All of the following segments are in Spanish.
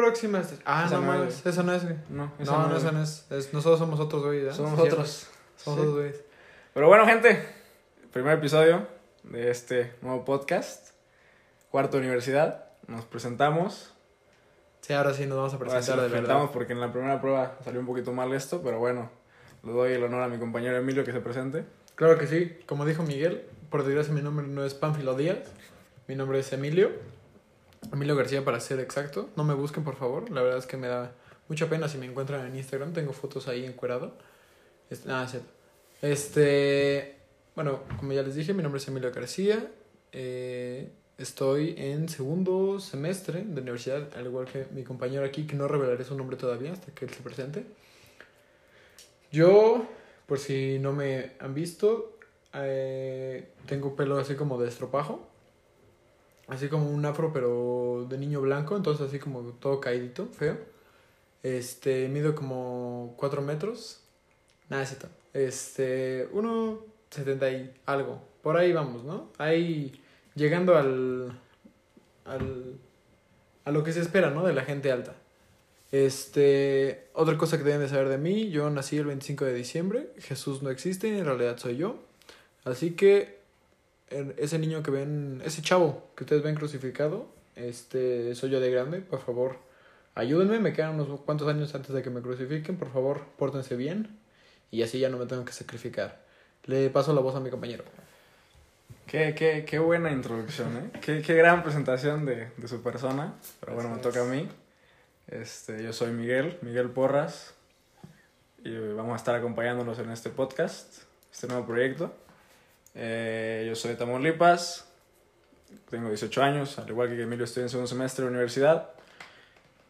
próxima estación. Ah, Esa no no mames, es, eso no es, güey. No, esa No, no, eso no es. es- Nosotros somos otros güeyes, ¿eh? Somos Sí, otros. Somos Sí. otros güeyes. Pero bueno, gente, primer episodio de este nuevo podcast, cuarto universidad. Nos presentamos. Sí, ahora sí nos vamos a sí presentar nos de verdad. presentamos porque en la primera prueba salió un poquito mal esto, pero bueno, le doy el honor a mi compañero Emilio que se presente. Claro que sí. Como dijo Miguel, por desgracia mi nombre no es Pánfilo Díaz. Mi nombre es Emilio. Emilio García para ser exacto. No me busquen, por favor. La verdad es que me da mucha pena si me encuentran en Instagram. Tengo fotos ahí encuerado. Este, ah, es cierto. Este, bueno, como ya les dije, mi nombre es Emilio García. Eh, estoy en segundo semestre de universidad, al igual que mi compañero aquí, que no revelaré su nombre todavía hasta que él se presente. Yo, por si no me han visto, eh, tengo pelo así como de estropajo. Así como un afro, pero de niño blanco, entonces así como todo caidito, feo. Este, mido como 4 metros. Nada, es. Este, 1,70 y algo. Por ahí vamos, ¿no? Ahí llegando al, al. a lo que se espera, ¿no? De la gente alta. Este, otra cosa que deben de saber de mí, yo nací el 25 de diciembre, Jesús no existe, en realidad soy yo. Así que ese niño que ven, ese chavo que ustedes ven crucificado, este, soy yo de grande, por favor, ayúdenme, me quedan unos cuantos años antes de que me crucifiquen, por favor, pórtense bien y así ya no me tengo que sacrificar. Le paso la voz a mi compañero. Qué, qué, qué buena introducción, ¿eh? Qué, qué gran presentación de, de su persona. Pero bueno, me toca a mí. Este, yo soy Miguel, Miguel Porras. Y vamos a estar acompañándonos en este podcast, este nuevo proyecto. Eh, yo soy de Tamaulipas, tengo 18 años, al igual que Emilio estoy en segundo semestre de universidad.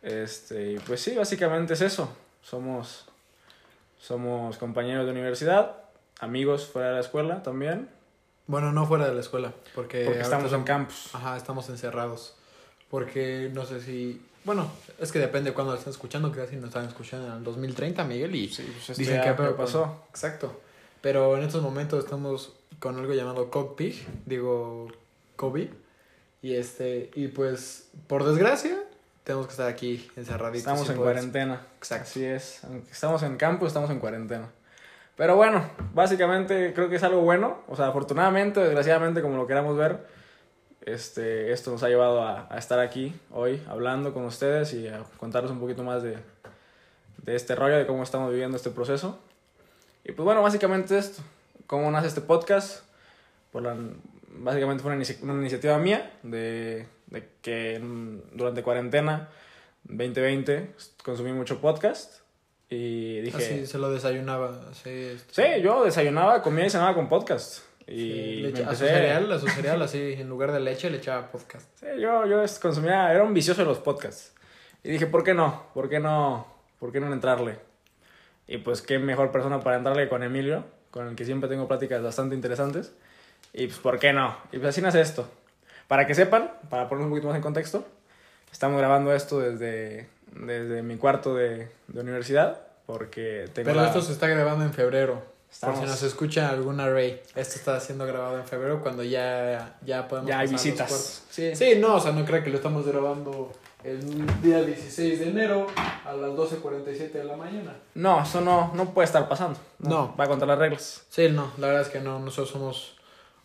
Este, y pues sí, básicamente es eso. Somos, somos compañeros de universidad, amigos fuera de la escuela también. Bueno, no fuera de la escuela, porque, estamos en campus. Ajá, estamos encerrados. Porque no sé si. Bueno, es que depende de cuándo lo están escuchando. Quizás si nos están escuchando en el 2030, Miguel. Y Sí, pues dicen que pasó. Exacto. Pero en estos momentos estamos con algo llamado COVID. Digo, COVID. Y este. Y pues, por desgracia, tenemos que estar aquí encerraditos. Estamos en poder- cuarentena. Exacto. Así es. Aunque estamos en campo, estamos en cuarentena. Pero bueno, básicamente creo que es algo bueno. O sea, afortunadamente o desgraciadamente, como lo queramos ver, este, esto nos ha llevado a, a estar aquí hoy hablando con ustedes y a contarles un poquito más de, de este rollo, de cómo estamos viviendo este proceso. Y pues bueno, básicamente esto. ¿Cómo nace este podcast? Por la, básicamente fue una, inici- una iniciativa mía de, de que durante cuarentena 2020 consumí mucho podcast y dije... Así se lo desayunaba. Sí, Sí, yo desayunaba, comía y cenaba con podcast. Y sí, le me echa- a su empecé... cereal, a su cereal, así, en lugar de leche, le echaba podcast. Sí, yo, yo consumía, era un vicioso de los podcasts. Y dije, ¿por qué no? ¿Por qué no? ¿Por qué no entrarle? Y pues qué mejor persona para entrarle con Emilio, con el que siempre tengo pláticas bastante interesantes. Y pues, ¿por qué no? Y pues así nace esto. Para que sepan, para poner un poquito más en contexto, estamos grabando esto desde, desde mi cuarto de, de universidad, porque tengo Pero la- esto se está grabando en febrero. Estamos- Por si nos escucha algún array. Esto está siendo grabado en febrero cuando ya, ya podemos ya hay visitas. Sí. Sí, no, o sea, no creo que lo estamos grabando el día 16 de enero a las 12.47 de la mañana. No, eso no, no puede estar pasando. No. Va contra las reglas. Sí, no, la verdad es que no, nosotros somos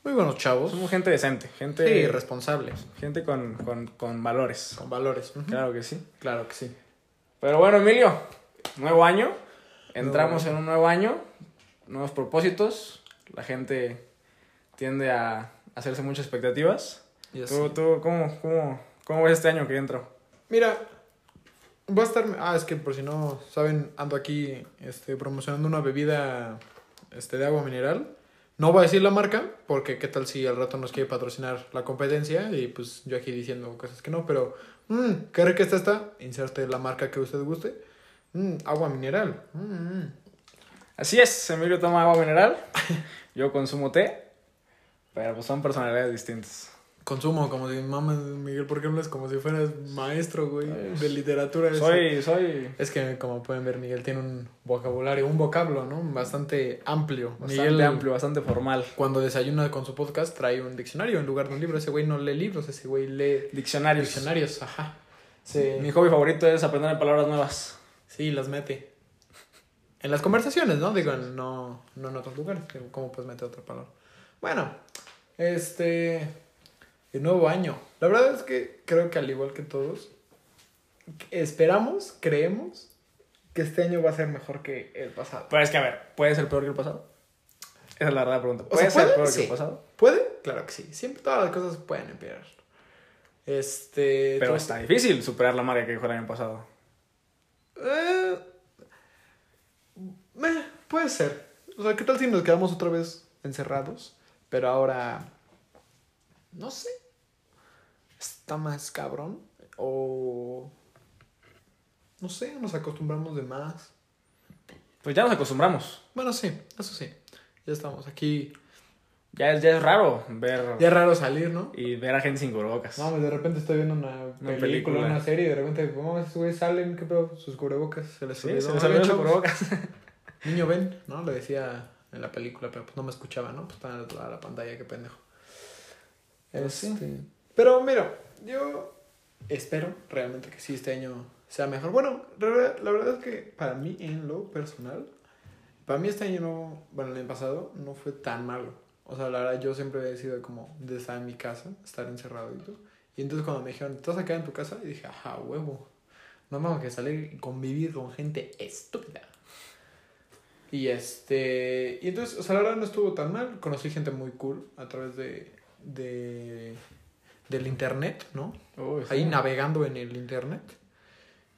muy buenos chavos. Somos gente decente, gente, Sí, responsables, gente con, con, con valores. con valores. Claro que sí. Claro que sí. Pero bueno, Emilio, nuevo año. Entramos en un nuevo año, nuevos propósitos. La gente tiende a hacerse muchas expectativas. ¿Tú, tú cómo, cómo, cómo ves este año que entró? Mira, va a estar. Ah, es que por si no saben, ando aquí este, promocionando una bebida este, de agua mineral. No voy a decir la marca, porque qué tal si al rato nos quiere patrocinar la competencia y pues yo aquí diciendo cosas que no, pero. Mmm, qué rica está esta. Inserte la marca que usted guste. Mmm, agua mineral. Mm, mm. Así es, Emilio toma agua mineral. Yo consumo té. Pero pues son personalidades distintas. Consumo, como si, mames, Miguel, ¿por qué hablas como si fueras maestro, güey, de literatura? Eso. Soy, soy Es que, como pueden ver, Miguel tiene un vocabulario, un vocablo, ¿no? Bastante amplio. bastante Miguel, amplio, bastante formal. cuando desayuna con su podcast, trae un diccionario en lugar de un libro. Ese güey no lee libros, ese güey lee Diccionarios. diccionarios, ajá. Sí. Mi hobby favorito es aprender palabras nuevas. Sí, las mete. En las conversaciones, ¿no? Digo, no, no en otros lugares. ¿Cómo puedes meter otra palabra? Bueno, este. El nuevo año. La verdad es que creo que al igual que todos, esperamos, creemos que este año va a ser mejor que el pasado. Pero es que, a ver, ¿puede ser peor que el pasado? Esa es la verdad pregunta. O ¿Puede ser peor que el pasado? ¿Puede? Claro que sí. Siempre todas las cosas pueden empeorar. Este. Pero está difícil superar la marca que dejó el año pasado. Eh, meh, puede ser. O sea, ¿qué tal si nos quedamos otra vez encerrados? Pero ahora. No sé. Está más cabrón. O. No sé, nos acostumbramos de más. Pues ya nos acostumbramos. Bueno, sí, eso sí. Ya estamos aquí. Ya es, ya es raro ver Ya es raro salir, ¿no? y ver a gente sin cubrebocas. No, de repente estoy viendo una película, película. una serie y de repente, ¿cómo esos güeyes salen? ¿Qué pedo? Sus cubrebocas se les Sí, olvidó. se les olvidó su chavos, cubrebocas. Niño, ven, ¿no? Le decía en la película, pero pues no me escuchaba, ¿no? Pues estaba a la pantalla, qué pendejo. Pues sí. Este, Pero mira, yo espero realmente que sí este año sea mejor. Bueno, la verdad, es que para mí, en lo personal, para mí este año no, bueno, el año pasado no fue tan malo. O sea, la verdad, yo siempre he sido como de estar en mi casa, estar encerrado y todo. Y entonces cuando me dijeron, ¿te vas a quedar en tu casa? Y dije, ajá, huevo. No tengo que salir y convivir con gente estúpida. Y este. Y entonces, o sea, la verdad no estuvo tan mal. Conocí gente muy cool a través de. De del internet, ¿no? Sí. Ahí navegando en el internet.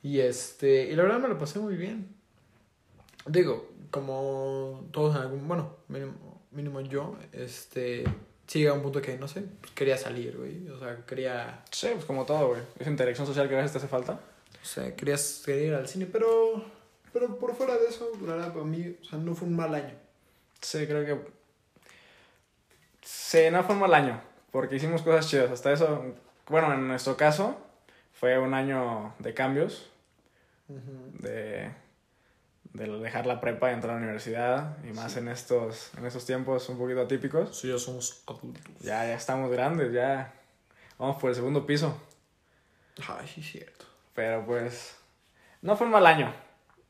Y este. Y la verdad me lo pasé muy bien. Digo, como todos en algún. Bueno, mínimo, mínimo yo, este. Sí, llega un punto que, no sé, pues quería salir, güey. O sea, quería. Sí, pues como todo, güey. Esa interacción social que a veces te hace falta. O sea, quería, quería ir al cine, pero. Pero por fuera de eso, la verdad, para mí, o sea, no fue un mal año. Sí, creo que. Sí, no fue un mal año. Porque hicimos cosas chidas. Hasta eso. Bueno, en nuestro caso, fue un año de cambios. De. De dejar la prepa y entrar a la universidad. Y más en estos. En estos tiempos un poquito atípicos. Sí, ya somos adultos. Ya, ya estamos grandes, ya. Vamos por el segundo piso. Ay, sí, cierto. Pero pues. No fue un mal año.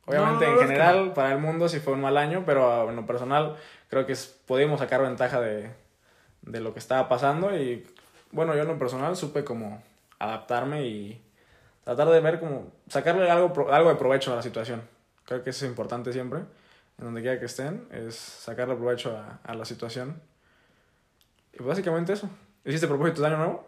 Obviamente, No, en general, para el mundo sí fue un mal año, pero en lo personal, creo que pudimos sacar ventaja de, de lo que estaba pasando. Y bueno, yo en lo personal supe como adaptarme y tratar de ver como. sacarle algo, algo de provecho a la situación. Creo que eso es importante siempre, en donde quiera que estén, es sacarle provecho a, a la situación. Y básicamente eso. ¿Hiciste propósitos de año nuevo?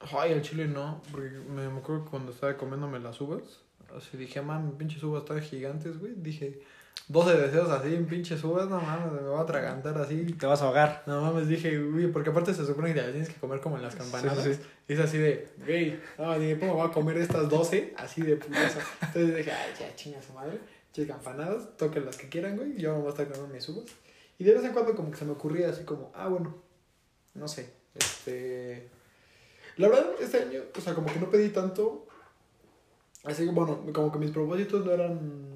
Ay, el chile no, porque me, acuerdo cuando estaba comiéndome las uvas, así dije, man, pinches uvas estaban gigantes, güey. Dije, 12 deseos así en pinches uvas, no mames, me voy a atragantar así. Te vas a ahogar. No mames, dije, uy, porque aparte se supone que te tienes que comer como en las campanadas. Sí, sí, sí. Y es así de, güey, no, dije, ¿cómo voy a comer estas 12? Así de putazo. Entonces dije, ay, ya, chinga su madre. Che, campanadas, toquen las que quieran, güey. Yo me voy a estar comiendo mis uvas. Y de vez en cuando como que se me ocurría así como, ah, bueno, no sé, este... La verdad, este año, o sea, como que no pedí tanto. Así que, bueno, como que mis propósitos no eran,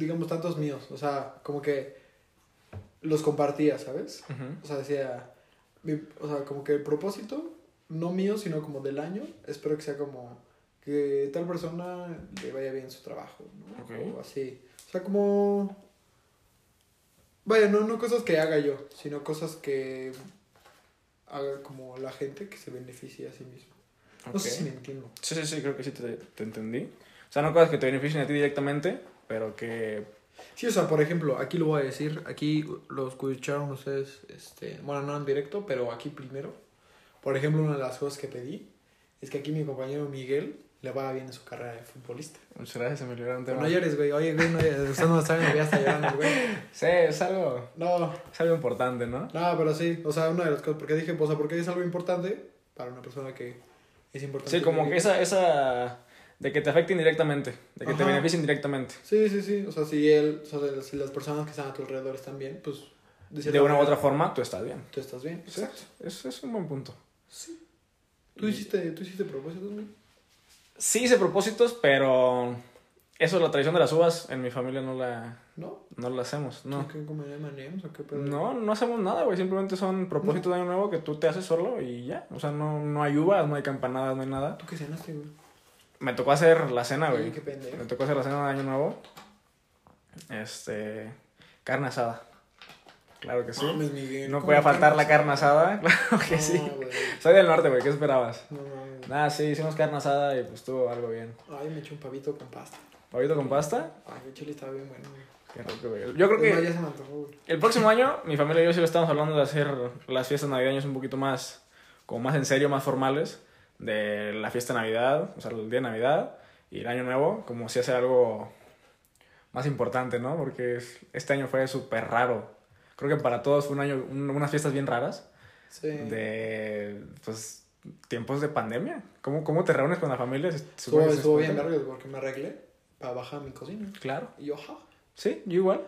digamos, tantos míos. O sea, como que los compartía, ¿sabes? O sea, decía, mi- o sea, como que el propósito, no mío, sino como del año, espero que sea como que tal persona le vaya bien su trabajo, ¿no? O así. O sea, como... Vaya, no, no cosas que haga yo, sino cosas que haga como la gente que se beneficie a sí mismo. No sé si me entiendo. Sí, sí, sí, creo que sí te, te entendí. O sea, no cosas que te beneficien a ti directamente, pero que... Sí, o sea, por ejemplo, aquí lo voy a decir, aquí lo escucharon ustedes, este, bueno, no en directo, pero aquí primero. Por ejemplo, una de las cosas que pedí es que aquí mi compañero Miguel le vaya bien en su carrera de futbolista. Muchas gracias, se me Pero tema. no llores, güey. Oye, güey, no llores. Usted no sabe, ya está llorando, güey. Sí, es algo, No, es algo importante, ¿no? no, pero sí. O sea, una de las cosas, porque dije, o sea, porque es algo importante para una persona que es importante. Sí, como que esa, esa... De que te afecte indirectamente, de que te beneficien directamente. Sí, sí, sí. O sea, si él, o sea, si las personas que están a tu alrededor están bien, pues... De una u otra forma, tú estás bien. Tú estás bien. Sí, es, es un buen punto. ¿Tú hiciste, ¿Tú hiciste propósitos? Sí hice propósitos, pero Eso, la tradición de las uvas, en mi familia no la, ¿No? no la hacemos, no. ¿Qué comer M&M's o qué pedo? No, no hacemos nada, güey. Simplemente son propósitos de año nuevo que tú te haces solo y ya. O sea, no, no hay uvas, no hay campanadas, no hay nada. ¿Tú qué cenaste, güey? Me tocó hacer la cena, güey. Qué pendejo. Me tocó hacer la cena de año nuevo. Este. Carne asada. Claro que sí. Mames, Miguel, No ¿cómo podía faltar la carne asada. Claro que No, sí. güey. Soy del norte, güey. ¿Qué esperabas? No mames. Nada, sí, hicimos carne asada y pues estuvo algo bien. Ay, me eché un pavito con pasta. ¿Pavito con pasta? Ay, el chile estaba bien bueno, güey. Qué rico, güey. Yo creo que ya se me antojó, güey. el próximo año, mi familia y yo sí lo estamos hablando de hacer las fiestas navideñas un poquito más, como más en serio, más formales. De la fiesta de Navidad, o sea, el día de Navidad y el año nuevo, como si hacer algo más importante, ¿no? Porque es- este año fue súper raro. Creo que para todos fue un año, un- unas fiestas bien raras. Sí. De, pues, tiempos de pandemia. ¿Cómo, cómo te reúnes con la familia? Estuvo, estuvo bien vergas porque me arreglé para bajar a mi cocina. Claro. Y yo, ja. Sí, yo igual.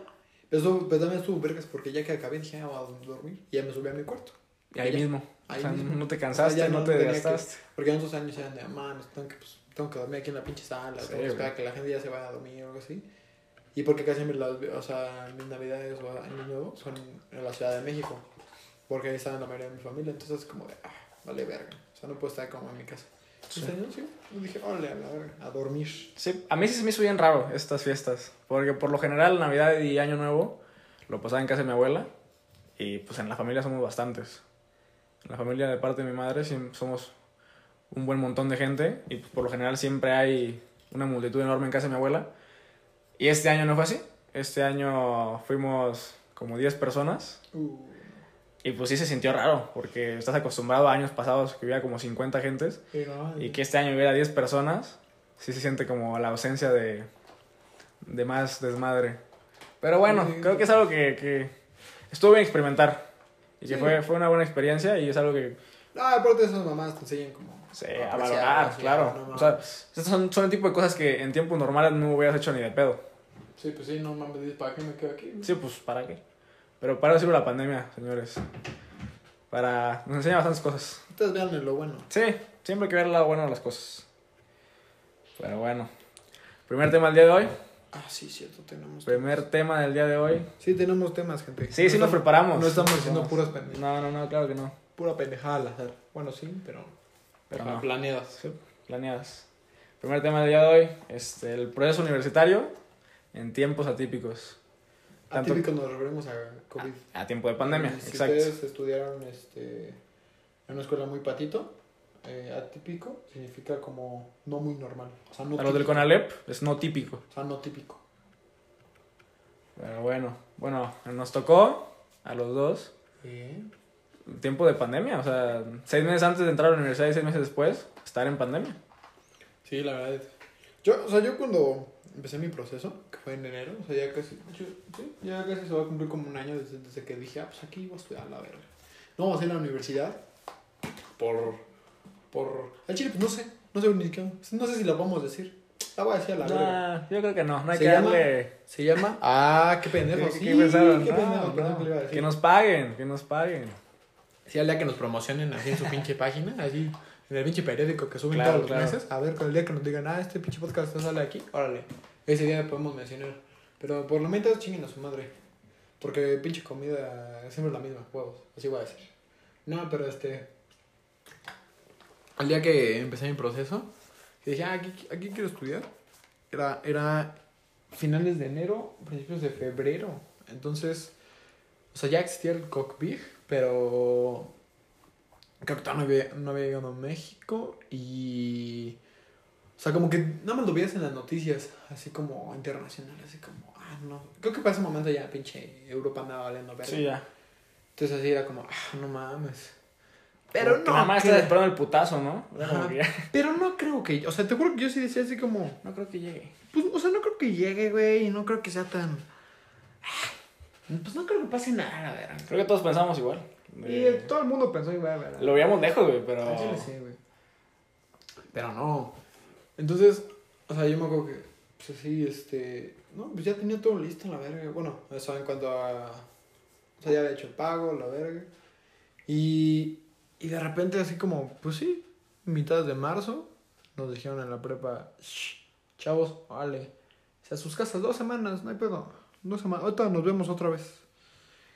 Pero también estuvo vergas porque ya que acabé dije, ah, voy a dormir. Y ya me subí a mi cuarto. Y ahí Ya. mismo. Ahí o sea, mismo. no te O sea, cansaste, no, no te que- desgastaste. Porque en otros años eran de, man, tengo que, pues, tengo que dormir aquí en la pinche sala, Sí, tengo que esperar que la gente ya se vaya a dormir o algo así. Y porque casi las, o sea, mis navidades o año nuevo son en la Ciudad de México. Porque ahí está la mayoría de mi familia, entonces es como de, ah, vale verga. O sea, no puedo estar como en mi casa. Sí. Entonces, sí, dije, a la verga, a dormir. Sí, a mí sí se me hizo bien raro estas fiestas. Porque por lo general, Navidad y Año Nuevo lo pasaba en casa de mi abuela. Y pues en la familia somos bastantes. La familia de parte de mi madre somos un buen montón de gente. Y pues, por lo general siempre hay una multitud enorme en casa de mi abuela. Y este año no fue así. Este año fuimos como 10 personas. Uh, Y pues sí se sintió raro. Porque estás acostumbrado a años pasados que hubiera como 50 gentes. y que este año hubiera 10 personas, sí se siente como la ausencia de, de más desmadre. Pero bueno, creo que es algo que, que estuvo bien experimentar. Y que Sí. fue, fue una buena experiencia y es algo que No, aparte de esas mamás te enseñan como... apreciar, a valorar, claro. no o sea, estos son, son el tipo de cosas que en tiempos normales no hubieras hecho ni de pedo. Sí, pues sí, no mames, ¿para qué me quedo aquí? Sí, pues, ¿para qué? Pero para sirve la pandemia, señores. Para... Nos enseña bastantes cosas. Ustedes vean lo bueno. Sí, siempre hay que ver el lado bueno de las cosas. Pero bueno. Primer tema del día de hoy. Ah, sí, cierto, tenemos... Primer tema del día de hoy. Sí, tenemos temas, gente. Sí, No sí nos preparamos. No estamos haciendo No. puras pendejadas. No, no, no, claro que no. Pura pendejada al azar. Bueno, sí, pero... Pero no. Planeadas. Sí, planeadas. Primer tema del día de hoy. Este, el proceso universitario en tiempos atípicos. Tanto- Atípico nos referimos a COVID. A tiempo de pandemia, Si exacto. ustedes estudiaron este, en una escuela muy patito, eh, atípico significa como no muy normal. O sea, no A los del. CONALEP es no típico. O sea, no típico. Pero bueno, bueno, nos tocó a los dos Eh, tiempo de pandemia. O sea, seis meses antes de entrar a la universidad y seis meses después, estar en pandemia. Sí, la verdad. Yo, o sea, yo cuando empecé mi proceso, que fue en enero, o sea, ya casi, yo- sí, ya casi se va a cumplir como un año desde, desde que dije, ah, pues aquí voy a estudiar la verga. No vamos a ir a la universidad por, por, al chile, pues no sé, no sé ni siquiera, no sé si la vamos a decir. La voy a decir a la verga. Nah, yo creo que no, no hay Se que llama- darle... Se llama, ah, qué pendejo, ¿Qué, sí, qué pensaron? qué No, pendejo, no. que le iba a decir. Que nos paguen, que nos paguen. Sí, al día que nos promocionen así en su pinche página, así en el pinche periódico que suben Claro, todos los claro. meses. A ver, con el día que nos digan, ah, este pinche podcast sale aquí, órale. Ese día podemos mencionar. Pero por lo menos chinguen a su madre. Porque pinche comida siempre es la misma, huevos. Así voy a decir. No, pero este. Al día que empecé mi proceso, dije, ah, aquí, aquí quiero estudiar. Era, era finales de enero, principios de febrero. Entonces, o sea, ya existía el cockpit, pero creo que todavía no había, no había llegado a México y... O sea, como que nada más lo veías en las noticias, así como internacionales, así como, ah, no. Creo que para ese momento ya pinche Europa andaba valiendo verga. Sí, ya. Entonces así era como, ah, no mames. Pero no, Nada más creo- está esperando el putazo, ¿no? Ajá. pero no creo que, o sea, te juro que yo sí decía así como, No creo que llegue. pues, o sea, no creo que llegue, güey, y no creo que sea tan... Pues no creo que pase nada, a ver. Creo que todos pensamos igual. Y eh, todo el mundo pensó igual, ¿verdad? Lo veíamos lejos, güey, pero... Al chile sí, güey. Pero no. Entonces, o sea, yo me acuerdo que, pues así, este. No, pues ya tenía todo listo, la verga. Bueno, eso en cuanto a. O sea, ya había hecho el pago, la verga. Y. Y de repente, así como, pues sí, mitad de marzo, nos dijeron en la prepa, "Shh, chavos, vale. a sus casas, dos semanas, no hay pedo. Dos semanas, ahorita nos vemos otra vez.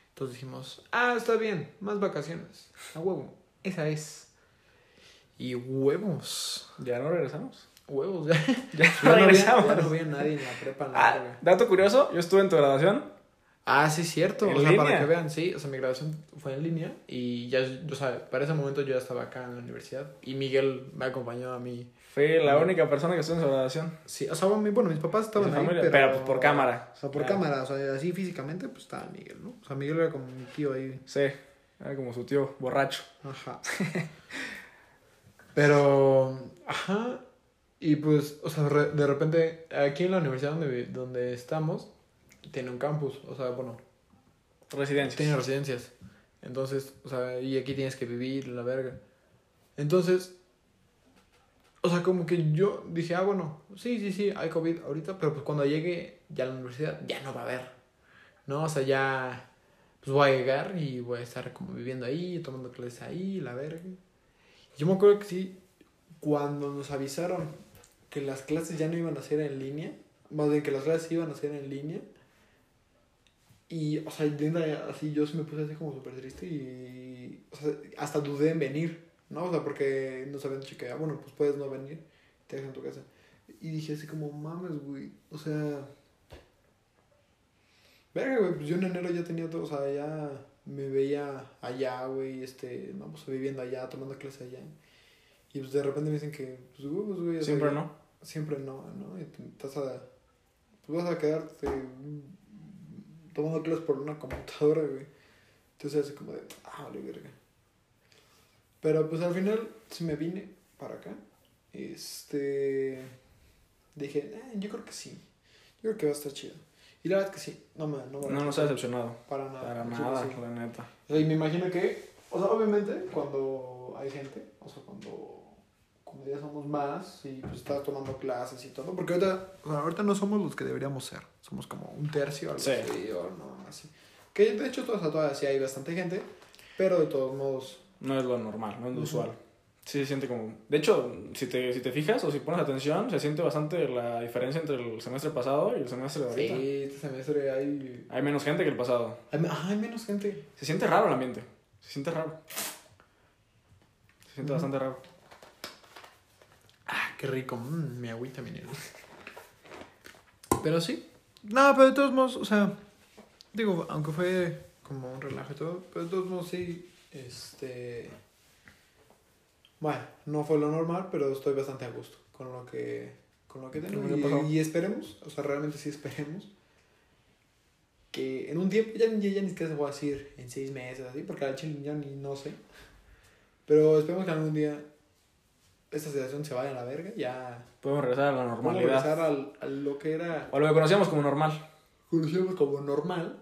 Entonces dijimos, ah, está bien, más vacaciones. A huevo, esa es. Y huevos. ¿Ya no regresamos? Huevos, ya. Ya Ya no regresamos. ya no nadie en la prepa. en la Ah, dato curioso, yo estuve en tu graduación. Ah, sí, cierto. ¿En o sea, para que vean, sí. O sea, mi graduación fue en línea y ya, o sea, para ese momento yo ya estaba acá en la universidad y Miguel me acompañó a mí. Fui la única persona que estuvo en su graduación. Sí, o sea, bueno, mi- bueno, mis papás estaban ahí, pero... pero, pues, por cámara. O sea, por Ah. cámara, o sea, así físicamente, pues estaba Miguel, ¿no? O sea, Miguel era como mi tío ahí. Sí, era como su tío borracho. Ajá. Pero, ajá. Y pues, o sea, re- de repente, aquí en la universidad donde, donde estamos, tiene un campus, o sea, bueno, Residencia. tiene residencias. Entonces, o sea, y aquí tienes que vivir, la verga. Entonces, o sea, como que yo dije, ah, bueno, sí, sí, sí, hay COVID ahorita, pero pues cuando llegue ya a la universidad, ya no va a haber. ¿No? O sea, ya, pues voy a llegar y voy a estar como viviendo ahí, tomando clases ahí, la verga. Yo me acuerdo que sí, cuando nos avisaron que las clases ya no iban a ser en línea, más bien que las clases iban a ser en línea, y, o sea, Linda, así yo sí me puse así como súper triste y, o sea, hasta dudé en venir, ¿no? O sea, porque nos habían que, ah, bueno, pues puedes no venir, te dejas en tu casa. Y dije así como, mames, güey, o sea... Verga, güey, pues yo en enero ya tenía todo, o sea, ya me veía allá, güey, este, no, pues viviendo allá, tomando clases allá. Y pues de repente me dicen que, pues, güey, o sea, Siempre no. Siempre no, ¿no? Y te- estás a, pues vas a quedarte tomando clases por una computadora, güey. Entonces así como de, ah, vale, verga. Pero pues al final sí me vine para acá. Este, dije, eh, yo creo que sí. Yo creo que va a estar chido. Y la verdad es que sí, no me, no me No nos ha decepcionado. Para nada. Para nada, sí. la neta. O sea, y me imagino que, o sea, obviamente, cuando hay gente, o sea, cuando, como ya somos más y pues estás tomando clases y todo, porque ahorita, o sea, ahorita no somos los que deberíamos ser, somos como un tercio, algo Sí. así, o no, así. Que de hecho, sea, todavía sí hay bastante gente, pero de todos modos, No es lo normal, no es lo Ujú. usual. Sí se siente como... De hecho, si te, si te fijas o si pones atención, se siente bastante la diferencia entre el semestre pasado y el semestre de ahorita. sí, este semestre hay, Hay menos gente que el pasado. hay, ah, hay menos gente. Se siente raro el ambiente. Se siente raro. Se siente Ujú. bastante raro. Qué rico, mm, mi agüita minera. Pero sí. No, pero de todos modos, o sea, digo, aunque fue como un relajo y todo, pero de todos modos sí, este... Bueno, no fue lo normal, pero estoy bastante a gusto con lo que, con lo que pasó. Y, y esperemos, o sea, realmente sí esperemos, que en un tiempo, ya, ya, ya ni siquiera se voy a decir en seis meses, así, porque al chile ya ni no sé. Pero esperemos que algún día esta situación se vaya a la verga, ya Podemos regresar a la Vamos normalidad. regresar al, a lo que era, O a lo que conocíamos como normal. conocíamos como normal.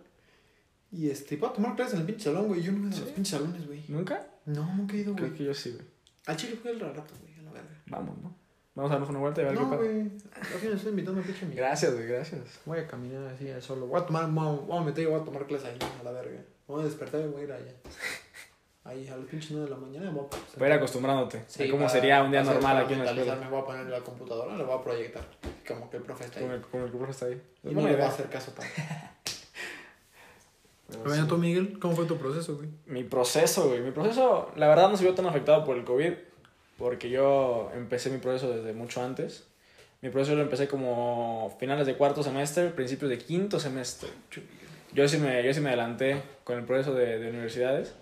Y este, para tomar clases en el pinche salón, güey. Yo no he ido a los pinches salones, güey. ¿Nunca? No, nunca he ido, Creo güey. que yo sí, güey. Al chile fue el rato, güey, a la verga. Vamos, ¿no? Vamos a darnos una vuelta y a ver qué No, pasa. güey. Al estoy invitando a pinche amigo. Gracias, güey, gracias. Voy a caminar así al solo. Voy a tomar, voy a meter y voy a tomar clases ahí, a la verga. Voy a despertar y voy a ir allá. Ahí, a las pinches 9 de la mañana. Voy a, Para ir acostumbrándote. Sí, a cómo para- sería un día normal aquí en la escuela. mentalizarme, voy a poner la computadora, la voy a proyectar. Como que el profe está ahí. Con el, con el que el profe está ahí. Es Y no le va a idea. hacer caso tanto. Pero Bueno, sí. tú, Miguel, ¿cómo fue tu proceso, güey? Mi proceso, güey. Mi proceso, la verdad, no se vio tan afectado por el COVID. Porque yo empecé mi proceso desde mucho antes. Mi proceso lo empecé como finales de cuarto semestre, principios de quinto semestre. Yo sí me, yo sí me adelanté con el proceso de, de universidades.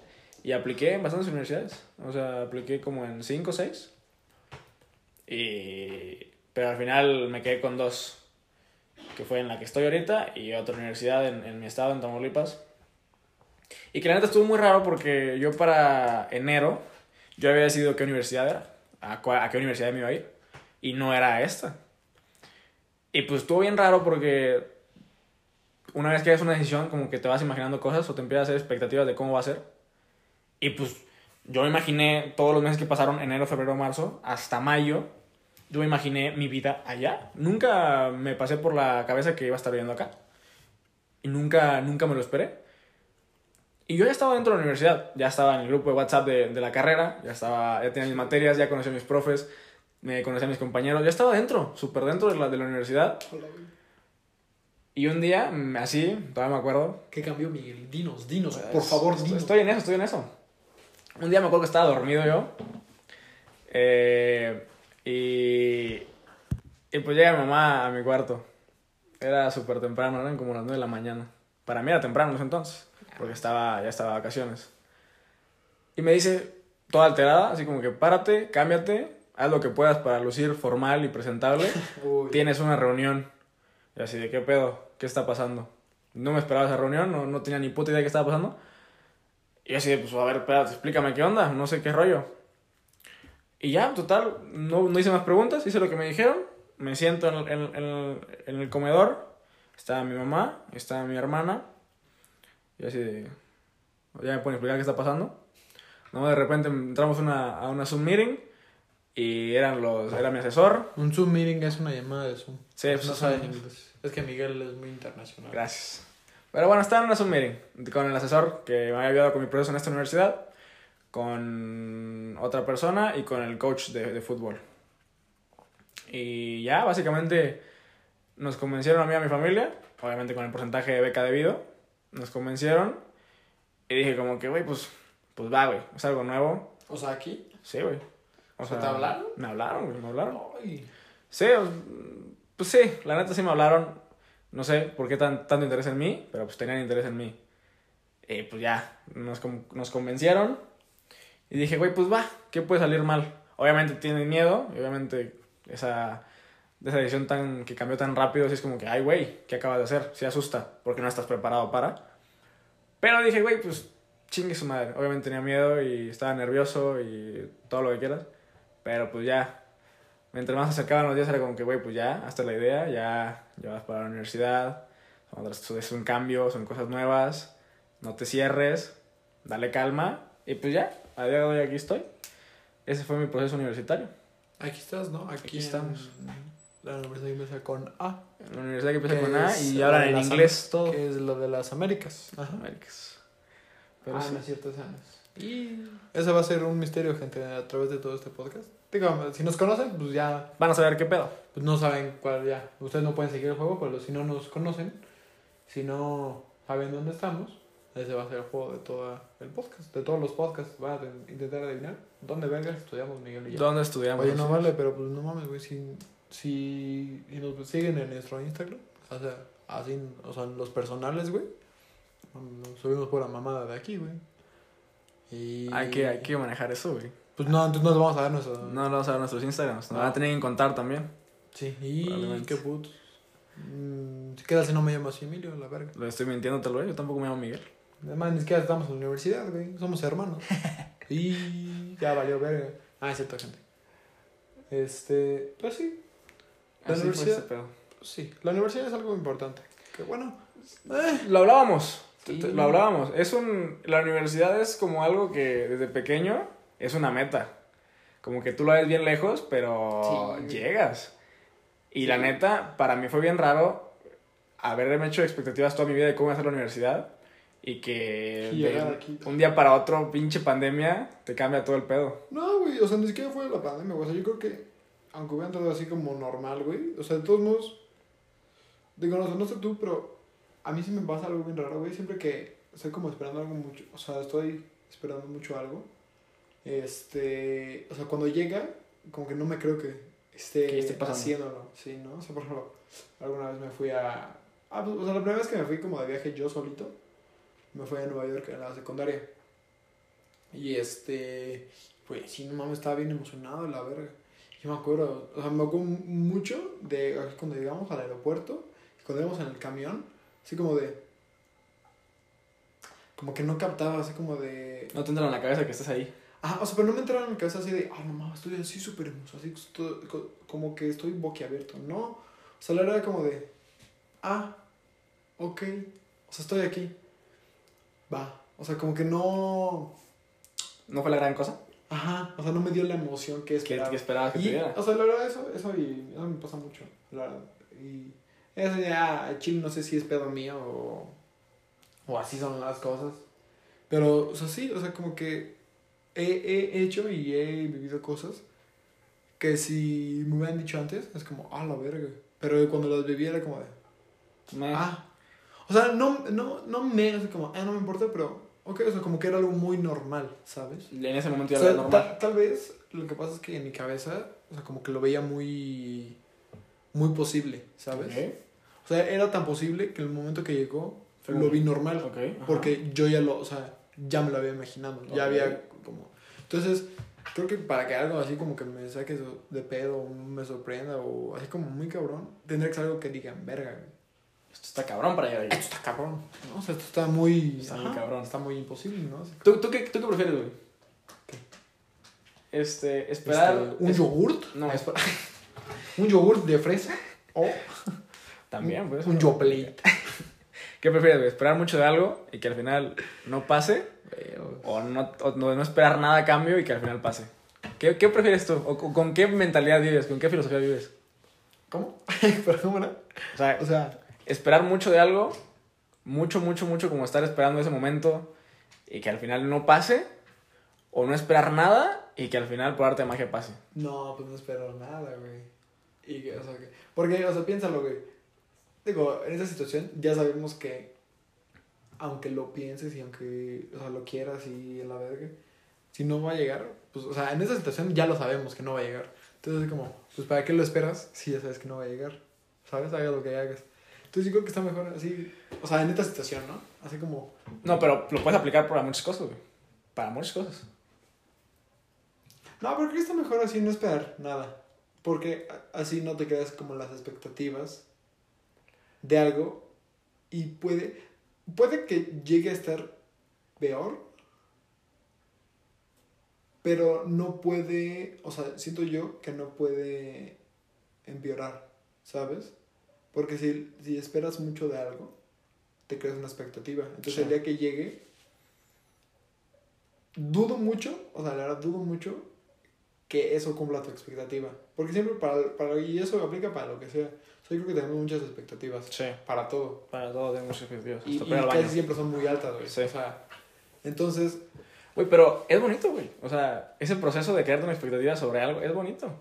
Y apliqué en bastantes universidades. O sea, apliqué como en cinco o seis. Y... Pero al final me quedé con dos. Que fue en la que estoy ahorita y otra universidad en, en mi estado, en Tamaulipas. Y que la neta estuvo muy raro porque yo para enero, yo había decidido qué universidad era, a, cua- a qué universidad me iba a ir, y no era esta. Y pues estuvo bien raro porque una vez que haces una decisión, como que te vas imaginando cosas o te empiezas a hacer expectativas de cómo va a ser. Y pues yo me imaginé todos los meses que pasaron, enero, febrero, marzo, hasta mayo, yo me imaginé mi vida allá. Nunca me pasé por la cabeza que iba a estar viviendo acá. Y nunca, nunca me lo esperé. Y yo ya estaba dentro de la universidad, ya estaba en el grupo de WhatsApp de, de la carrera, ya, estaba, ya tenía mis materias, ya conocía a mis profes, me conocía a mis compañeros, ya estaba dentro, súper dentro de la, de la universidad. Y un día, así, todavía me acuerdo. ¿Qué cambió, Miguel? Dinos, dinos, por Pues, favor, estoy- dinos. Estoy en eso, estoy en eso. Un día me acuerdo que estaba dormido yo. eh, y, y pues llega mi mamá a mi cuarto. Era súper temprano, eran como las 9 de la mañana. Para mí era temprano en ese entonces, porque estaba, ya estaba de vacaciones. Y me dice, toda alterada, así como que párate, cámbiate, haz lo que puedas para lucir formal y presentable. Uy. Tienes una reunión. Y así, ¿de qué pedo? ¿Qué está pasando? No me esperaba esa reunión, no, no tenía ni puta idea de qué estaba pasando. Y así, pues a ver, espérate, explícame qué onda, no sé qué rollo. Y ya, total, no, no hice más preguntas, hice lo que me dijeron. Me siento en el, en en el- en el comedor, estaba mi mamá, estaba mi hermana. Y así, de, ya me pueden explicar qué está pasando. No, de repente entramos una, a una Zoom meeting y eran los, era mi asesor, Un Zoom meeting es una llamada de Zoom. Sí, pues no es saben inglés. Es que Miguel es muy internacional. Gracias. Pero bueno, estaba en una Zoom meeting con el asesor que me había ayudado con mi proceso en esta universidad, con otra persona y con el coach de, de fútbol. Y ya, básicamente, nos convencieron a mí y a mi familia, obviamente con el porcentaje de beca debido, nos convencieron y dije como que, güey, pues, pues va, güey, es algo nuevo. O sea, aquí. Sí, güey. O O sea, ¿te hablaron? Me hablaron, güey, me hablaron. Ay. Sí, pues sí, la neta sí me hablaron. No sé por qué tan, tanto interés en mí, pero pues tenían interés en mí. Y pues ya, nos, nos convencieron. Y dije, güey, pues va, ¿qué puede salir mal? Obviamente tienen miedo, y obviamente esa, esa decisión tan, que cambió tan rápido, así es como que, ay, güey, ¿qué acabas de hacer? Sí asusta, porque no estás preparado para. Pero dije, güey, pues chingue su madre. Obviamente tenía miedo y estaba nervioso y todo lo que quieras. Pero pues ya, Mientras más se acercaban los días era como que, güey, pues ya, hasta la idea, ya, ya vas para la universidad, es un cambio, son cosas nuevas, no te cierres, dale calma, y pues ya, a día de hoy aquí estoy. Ese fue mi proceso universitario. Aquí estás, ¿no? Aquí, Aquí estamos. La universidad que empieza con A. La universidad que empieza con A y la hablan en inglés todo. Que es lo de las Américas. Ajá. Américas. Pero ah, sí. no es cierto, ese no es. Y ese va a ser un misterio, gente, a través de todo este podcast. Digo, si nos conocen, pues ya Van a saber qué pedo. pues no saben cuál ya. Ustedes no pueden seguir el juego, pero si no nos conocen, si no saben dónde estamos, ese va a ser el juego de todo el podcast, de todos los podcasts. Van a intentar adivinar dónde vergas estudiamos Miguel y yo. ¿Dónde estudiamos? Oye, no vale, pero pues no mames, güey, si, si, si nos siguen en nuestro Instagram, o sea, así, o sea, en los personales, güey, nos subimos por la mamada de aquí, güey. Y... Hay que, hay que manejar eso, güey. Pues no, entonces nos vamos a dar nuestro... No, no vamos a ver nuestros Instagrams. Nos No. van a tener que contar también. Sí, y qué putos. Mm, ¿Qué tal si no me llamo así, Emilio, la verga? Lo estoy mintiendo, tal vez. Yo tampoco me llamo Miguel. Además, ni siquiera estamos en la universidad, güey. Somos hermanos. y ya valió verga. Ah, es cierto, gente. Este, pues sí. La Así fue universidad. ese pedo. pues sí, la universidad es algo importante. Que bueno. eh, Lo hablábamos. Sí. te- Lo hablábamos. Es un, la universidad es como algo que desde pequeño es una meta. Como que tú lo ves bien lejos, pero Sí. llegas. Y Sí. la neta, para mí fue bien raro haberme hecho expectativas toda mi vida de cómo ser la universidad. Y que de un día para otro, pinche pandemia, te cambia todo el pedo. No, güey, o sea, ni siquiera fue la pandemia, güey. O sea, yo creo que, aunque hubieran todo así como normal, güey. O sea, de todos modos, digo, no, sé, no sé tú, pero a mí sí me pasa algo bien raro, güey. Siempre que estoy como esperando algo mucho, o sea, estoy esperando mucho algo. Este, o sea, cuando llega, como que no me creo que esté, esté haciéndolo. Sí, ¿no? O sea, por ejemplo, alguna vez me fui a. Ah, pues, o sea, la primera vez que me fui como de viaje yo solito, me fui a Nueva York en la secundaria. Y este, pues sí, no mames, estaba bien emocionado, la verga. Yo me acuerdo, o sea, me acuerdo mucho de cuando llegamos al aeropuerto, cuando íbamos en el camión, así como de. Como que no captaba, así como de. No te entra en la cabeza que estés ahí. Ajá, o sea, pero no me entraba en la cabeza así de, ah, no mames, estoy así súper emocionado, así co- como que estoy boquiabierto, ¿no? O sea, la verdad era como de, ah, ok, o sea, estoy aquí, va, o sea, como que no, ¿No fue la gran cosa? ajá, o sea, no me dio la emoción que ¿Qué, esperaba. que Y, diera? o sea, la verdad, eso, eso, y, eso me pasa mucho, la verdad. Y eso ya, chile no sé si es pedo mío o, o así son las cosas. Pero, o sea, sí, o sea, como que he, he hecho y he vivido cosas que si me hubieran dicho antes, es como, ah, la verga. Pero cuando las viví era como de, Me- Ah. O sea, no, no, no me, así como, ah, no me importa, pero, ok, o sea, como que era algo muy normal, ¿sabes? En ese momento O ya sea, era normal. ta- tal vez lo que pasa es que en mi cabeza, o sea, como que lo veía muy, muy posible, ¿sabes? Ok. O sea, era tan posible que el momento que llegó, Fue lo vi normal. Ok, ajá. Porque yo ya lo, o sea, ya me lo había imaginado. Ok. Ya había como... Entonces, creo que para que algo así como que me saque de pedo o me sorprenda o así como muy cabrón, tendría que ser algo que digan, verga, güey. Esto está cabrón para llegar ahí. Esto está cabrón. ¿no? O sea, esto está muy... Está muy cabrón. Está muy imposible, ¿no? ¿Tú, tú, qué, ¿Tú qué prefieres, güey? ¿Qué? Este, esperar... este, ¿Un es- yogurt? No, Ah, espera. ¿Un yogurt de fresa? O También, pues. un yoplate. ¿Qué prefieres, güey? ¿Esperar mucho de algo y que al final no pase? ¿O no, o no, no esperar nada a cambio y que al final pase? ¿Qué, qué prefieres tú? ¿O con, qué mentalidad vives? ¿Con qué filosofía vives? ¿Cómo? ¿Pero cómo era? O sea, O sea, esperar mucho de algo, mucho, mucho, mucho, como estar esperando ese momento y que al final no pase, o no esperar nada y que al final por arte de magia pase. No, pues no espero nada, güey. Y que, o sea, que... Porque, o sea, piénsalo, güey. Digo, en esa situación ya sabemos que aunque lo pienses y aunque, o sea, lo quieras y en la verga, si no va a llegar, pues, o sea, en esa situación ya lo sabemos que no va a llegar. Entonces, como, pues, ¿para qué lo esperas si ya sabes que no va a llegar? ¿Sabes? Hagas lo que hagas. Entonces, yo creo que está mejor así, o sea, en esta situación, ¿no? Así como, No, pero lo puedes aplicar para muchas cosas, güey. Para muchas cosas. No, pero creo que está mejor así no esperar nada. Porque así no te quedas como las expectativas de algo y puede, puede que llegue a estar peor, pero no puede, o sea, siento yo que no puede empeorar, ¿sabes? Porque si, si esperas mucho de algo, te creas una expectativa. Entonces Sí. el día que llegue, dudo mucho, o sea, la verdad dudo mucho que eso cumpla tu expectativa. Porque siempre para, para y eso aplica para lo que sea. O sea, yo creo que tenemos muchas expectativas Sí. para todo. Para todo muchas expectativas. Y, y casi baño. siempre son muy altas, güey. Sí. O sea, entonces, Güey, pero es bonito, güey. O sea, ese proceso de crearte una expectativa sobre algo es bonito.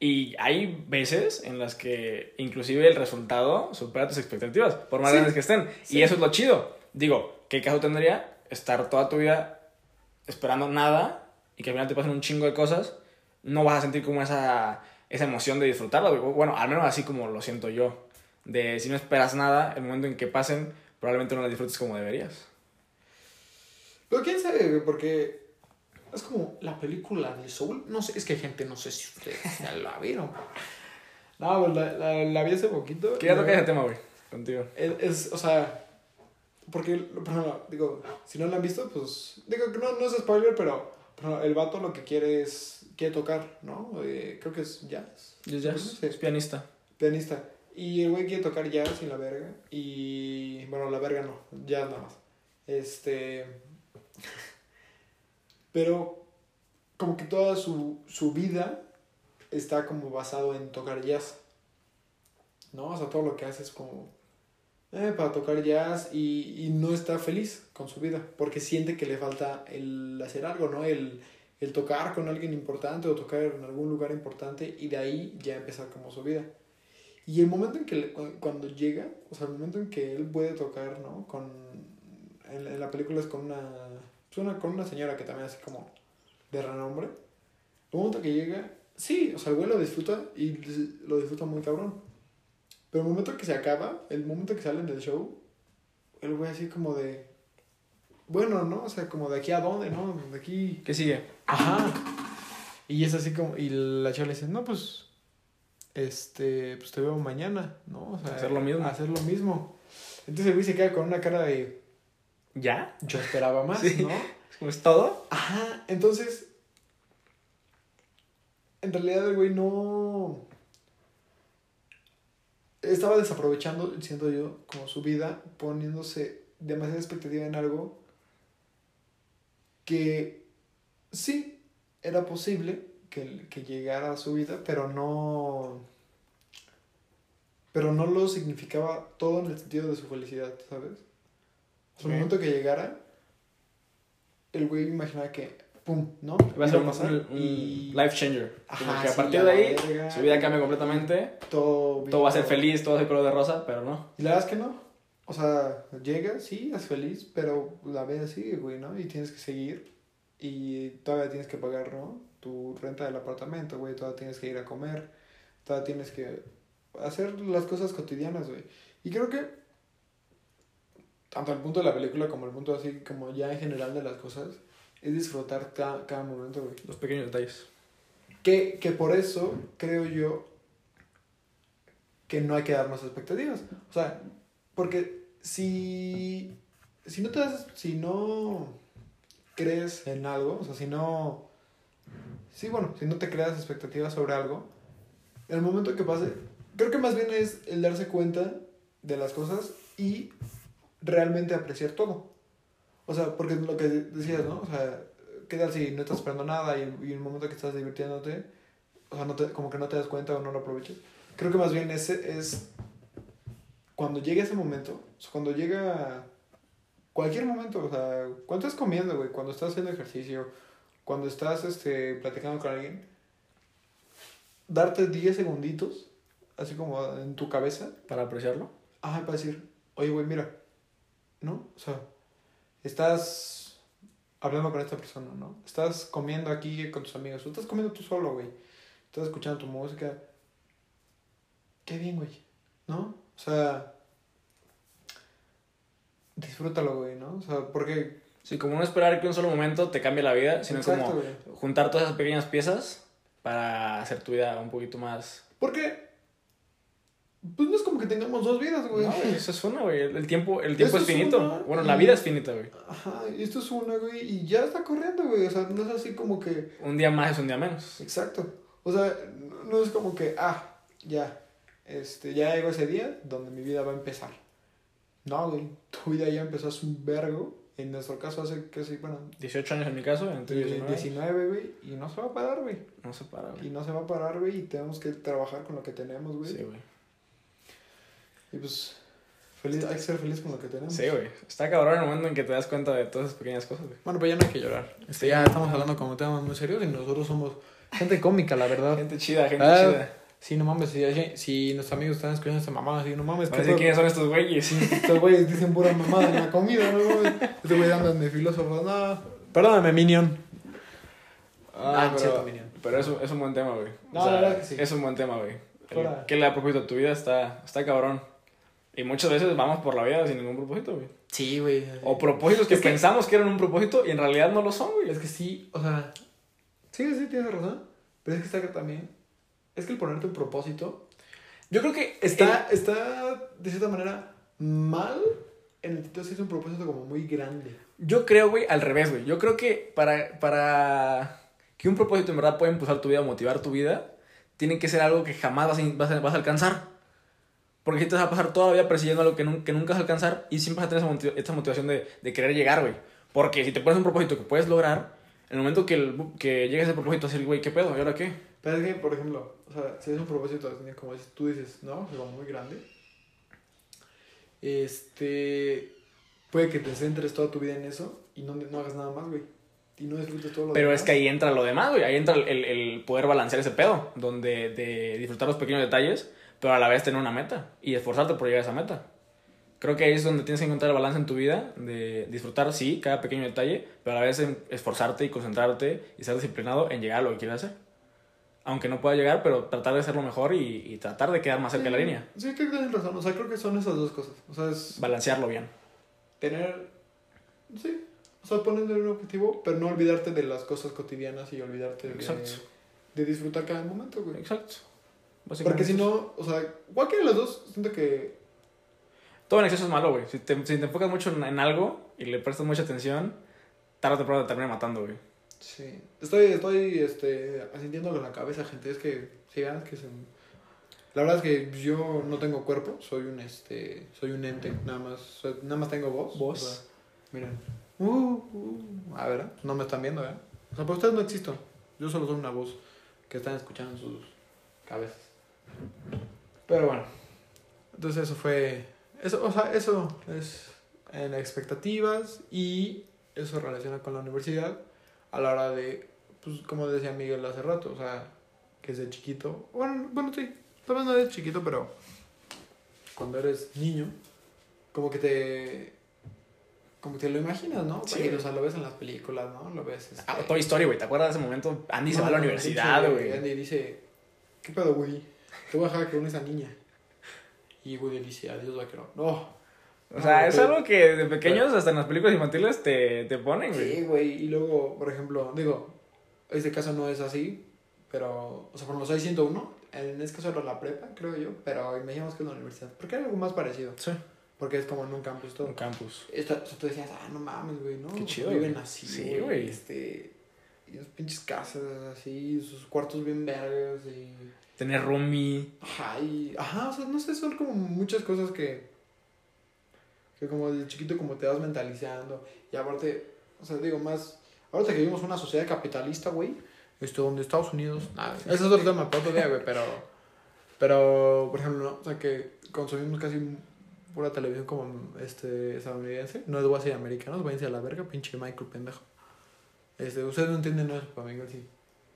Y hay veces en las que inclusive el resultado supera tus expectativas, por más Sí. grandes que estén. Sí. Y eso es lo chido. Digo, ¿qué caso tendría estar toda tu vida esperando nada y que al final te pasen un chingo de cosas? No vas a sentir como esa, esa emoción de disfrutarlo. güey. Bueno, al menos así como lo siento yo. De si no esperas nada, el momento en que pasen, probablemente no las disfrutes como deberías. pero quién sabe, porque es como la película de Soul. No sé, es que gente, no sé si ustedes ya la vieron. No, pues la, la, la vi hace poquito. Quería tocar la- ese tema, güey, contigo. Es, es, o sea, porque, por ejemplo, digo, si no lo han visto, pues, digo que no, no es spoiler, pero ejemplo, el vato lo que quiere es, quiere tocar, ¿no? Eh, creo que es jazz. Es jazz, es pianista. Pianista. Y el güey quiere tocar jazz y la verga. Y, bueno, la verga no, jazz nada más. Este, pero como que toda su, su vida está como basado en tocar jazz. ¿No? O sea, todo lo que hace es como eh, para tocar jazz y, y no está feliz con su vida porque siente que le falta el hacer algo, ¿no? El, el tocar con alguien importante o tocar en algún lugar importante y de ahí ya empezar como su vida. Y el momento en que, cuando llega, o sea, el momento en que él puede tocar, ¿no? Con, en, en la película es con una, una, con una señora que también así como de renombre. El momento que llega, sí, o sea, el güey lo disfruta y lo disfruta muy cabrón. Pero el momento que se acaba, el momento que salen del show, el güey así como de, bueno, ¿no? O sea, como de aquí a dónde, ¿no? De aquí ¿Qué sigue? Ajá. Y es así como, y la chava le dice, no, pues, este, pues te veo mañana, ¿no? O sea, Hacer lo mismo. Hacer lo mismo. Entonces el güey se queda con una cara de, ¿Ya? yo esperaba más, Sí. ¿no? ¿Es todo? Ajá, entonces, en realidad el güey no... Estaba desaprovechando, siento yo, como su vida, poniéndose demasiada expectativa en algo que sí era posible que, que llegara a su vida, pero no... Pero no lo significaba todo en el sentido de su felicidad, ¿sabes? O sea, Ok. el momento que llegara, el güey imaginaba que pum, ¿no? Va a ser un, y life changer. Ajá, Como que a sí, partir de ahí, verga. su vida cambia completamente. todo, Todo va a ser feliz, todo va a ser color de rosa, pero no. Y la verdad es que no. O sea, llega, sí, es feliz, pero la vida sigue, güey, ¿no? Y tienes que seguir. Y todavía tienes que pagar, ¿no? Tu renta del apartamento, güey. Todavía tienes que ir a comer. Todavía tienes que hacer las cosas cotidianas, güey. Y creo que tanto el punto de la película como el punto así, como ya en general de las cosas, es disfrutar ca- cada momento, güey. Los pequeños detalles. Que, que por eso creo yo que no hay que darnos expectativas. O sea, porque si, si no te das, si no crees en algo, o sea, si no, sí, bueno, si no te creas expectativas sobre algo, el momento que pase, creo que más bien es el darse cuenta de las cosas y realmente apreciar todo. O sea, porque lo que decías, ¿no? O sea, ¿qué tal si no estás esperando nada y, y en el momento que estás divirtiéndote, o sea, no te- como que no te das cuenta o no lo aprovechas? Creo que más bien ese es cuando llega ese momento, o sea, cuando llega cualquier momento, o sea, cuando estás comiendo, güey, cuando estás haciendo ejercicio, cuando estás este, platicando con alguien, darte 10 segunditos, así como en tu cabeza, Para apreciarlo. Ajá, para decir, oye, güey, mira, ¿no? O sea, estás hablando con esta persona, ¿no? Estás comiendo aquí con tus amigos, o estás comiendo tú solo, güey. Estás escuchando tu música. Qué bien, güey, ¿no? O sea, disfrútalo, güey, ¿no? O sea, porque... Sí, como no esperar que un solo momento te cambie la vida, sino Exacto, como güey. juntar todas esas pequeñas piezas para hacer tu vida un poquito más... Porque, pues no es como que tengamos dos vidas, güey. No, güey, eso es una, güey. El tiempo, el tiempo es finito. una, Bueno, la y- vida es finita, güey. Ajá, y esto es una, güey, y ya está corriendo, güey. O sea, no es así como que... Un día más es un día menos. Exacto. O sea, no- es como que, ah, ya, este, ya llegó ese día donde mi vida va a empezar. No, güey, tu vida ya empezó hace un vergo. En nuestro caso hace, sí, bueno, 18 años en mi caso, en tu 19. 19, güey, y no se va a parar, güey. No se para, Y güey. no se va a parar, güey, y tenemos que trabajar con lo que tenemos, güey. Sí, güey. Y pues, feliz, hay que ser feliz con lo que tenemos. Sí, güey. Está cabrón el momento en que te das cuenta de todas esas pequeñas cosas, güey. Bueno, pues ya no hay que llorar. Este, ya estamos hablando como temas muy serios y nosotros somos gente cómica, la verdad. Gente chida, gente Ah, chida. Sí, no mames, si, si nuestros amigos están escuchando esta mamada, así, no mames, Para ¿qué decir pedo? quiénes son estos güeyes. Estos güeyes dicen pura mamada en la comida, ¿no? güey? Este güey andan de filósofos, no. Perdóname, Minion. Ah, no es pero, Minion. pero es, un- es un buen tema, güey. No, la verdad que sí. Es un buen tema, güey. El- Fuera. ¿Qué le da propósito a tu vida? Está, está cabrón. Y muchas veces vamos por la vida sin ningún propósito, güey. Sí, güey. O propósitos que, Es que- pensamos que eran un propósito y en realidad no lo son, güey. Es que sí, o sea. Sí, sí, tienes razón. Pero es que está acá también. Es que el ponerte un propósito. Yo creo que Está, está de cierta manera mal en el sentido si es un propósito como muy grande. Yo creo, güey, al revés, güey. Yo creo que para, para que un propósito en verdad pueda impulsar tu vida motivar tu vida, tiene que ser algo que jamás vas a, vas a- vas a alcanzar. Porque si te vas a pasar toda la vida persiguiendo algo que, nun- que nunca vas a alcanzar y siempre vas a tener esa, motiv- esta motivación de, de querer llegar, güey. Porque si te pones un propósito que puedes lograr, en el momento que, el, que llegue a ese propósito, decir, güey, ¿qué pedo? ¿Y ahora qué? Pero es que, por ejemplo, o sea, si es un propósito, como tú dices, ¿no? O sea, muy grande. Este. Puede que te centres toda tu vida en eso y no, no hagas nada más, güey. Y no disfrutes todo lo Pero demás. es que ahí entra lo demás, güey. Ahí entra el, el- el poder balancear ese pedo, donde de disfrutar los pequeños detalles, pero a la vez tener una meta y esforzarte por llegar a esa meta. Creo que ahí es donde tienes que encontrar el balance en tu vida, de disfrutar, sí, cada pequeño detalle, pero a la vez esforzarte y concentrarte y ser disciplinado en llegar a lo que quieres hacer. Aunque no pueda llegar, pero tratar de hacerlo mejor y, y tratar de quedar más cerca de la línea. Sí, creo que tienes razón. O sea, creo que son esas dos cosas. O sea, es Balancearlo bien. tener. Sí. O sea, ponerle un objetivo, pero no olvidarte de las cosas cotidianas y olvidarte de, de disfrutar cada momento, güey. Exacto. Porque si no, o sea, cualquiera de los dos, siento que. Todo en exceso es malo, güey. Si te, si te enfocas mucho en, en algo y le prestas mucha atención, tarde o temprano te termina matando, güey. Sí. Estoy, estoy, este, asintiendo con la cabeza, gente. Es que, si vean que se... La verdad es que yo no tengo cuerpo, soy un, este, soy un ente, nada más, soy- nada más tengo voz. Voz. O sea, miren. Uh, uh, a ver, no me están viendo, ¿eh? O sea, para ustedes no existo. Yo solo soy una voz que están escuchando en sus cabezas. Pero bueno, entonces eso fue, eso, o sea, eso es en expectativas y eso relaciona con la universidad. a la hora de, pues como decía Miguel hace rato, o sea, que es de chiquito, bueno, bueno, sí, tal vez no eres chiquito, pero cuando eres niño, como que te, como que te lo imaginas, ¿no? Sí. Porque, o sea, lo ves en las películas, ¿no? Lo ves. este, Ah, Toy Story, güey. ¿Te acuerdas de ese momento? Andy se no, va a la universidad, güey. Andy dice, ¿qué pedo, Woody? Te voy a dejar con esa niña. Y Woody dice, adiós, vaquero. No. O sea, No, es pero- algo que de pequeños, hasta en las películas infantiles, te, te ponen, güey. Sí, güey. Y luego, por ejemplo, digo, este caso no es así, pero, o sea, por soy 101. En este caso era la prepa, creo yo, pero imaginamos que es la universidad. Porque era algo más parecido. Sí. Porque es como en un campus todo. Un campus. Esta, o sea, tú decías, ah, no mames, güey, ¿no? Qué chido, Viven así, Sí, güey. Este, y las pinches casas así, sus cuartos bien verdes y... Tener roomie. Ajá, y... Ajá, o sea, no sé, son como muchas cosas que... Que como de chiquito como te vas mentalizando. Y aparte, o sea, digo, más... Ahorita que vivimos una sociedad capitalista, güey, esto donde Estados Unidos... Nada, ese es otro tema para otro día, güey, pero... Pero, por ejemplo, ¿no? O sea, que consumimos casi pura televisión como este estadounidense. No es guasi americanos, váyanse a la verga, pinche Michael pendejo. Este, ustedes no entienden eso, para mí sí.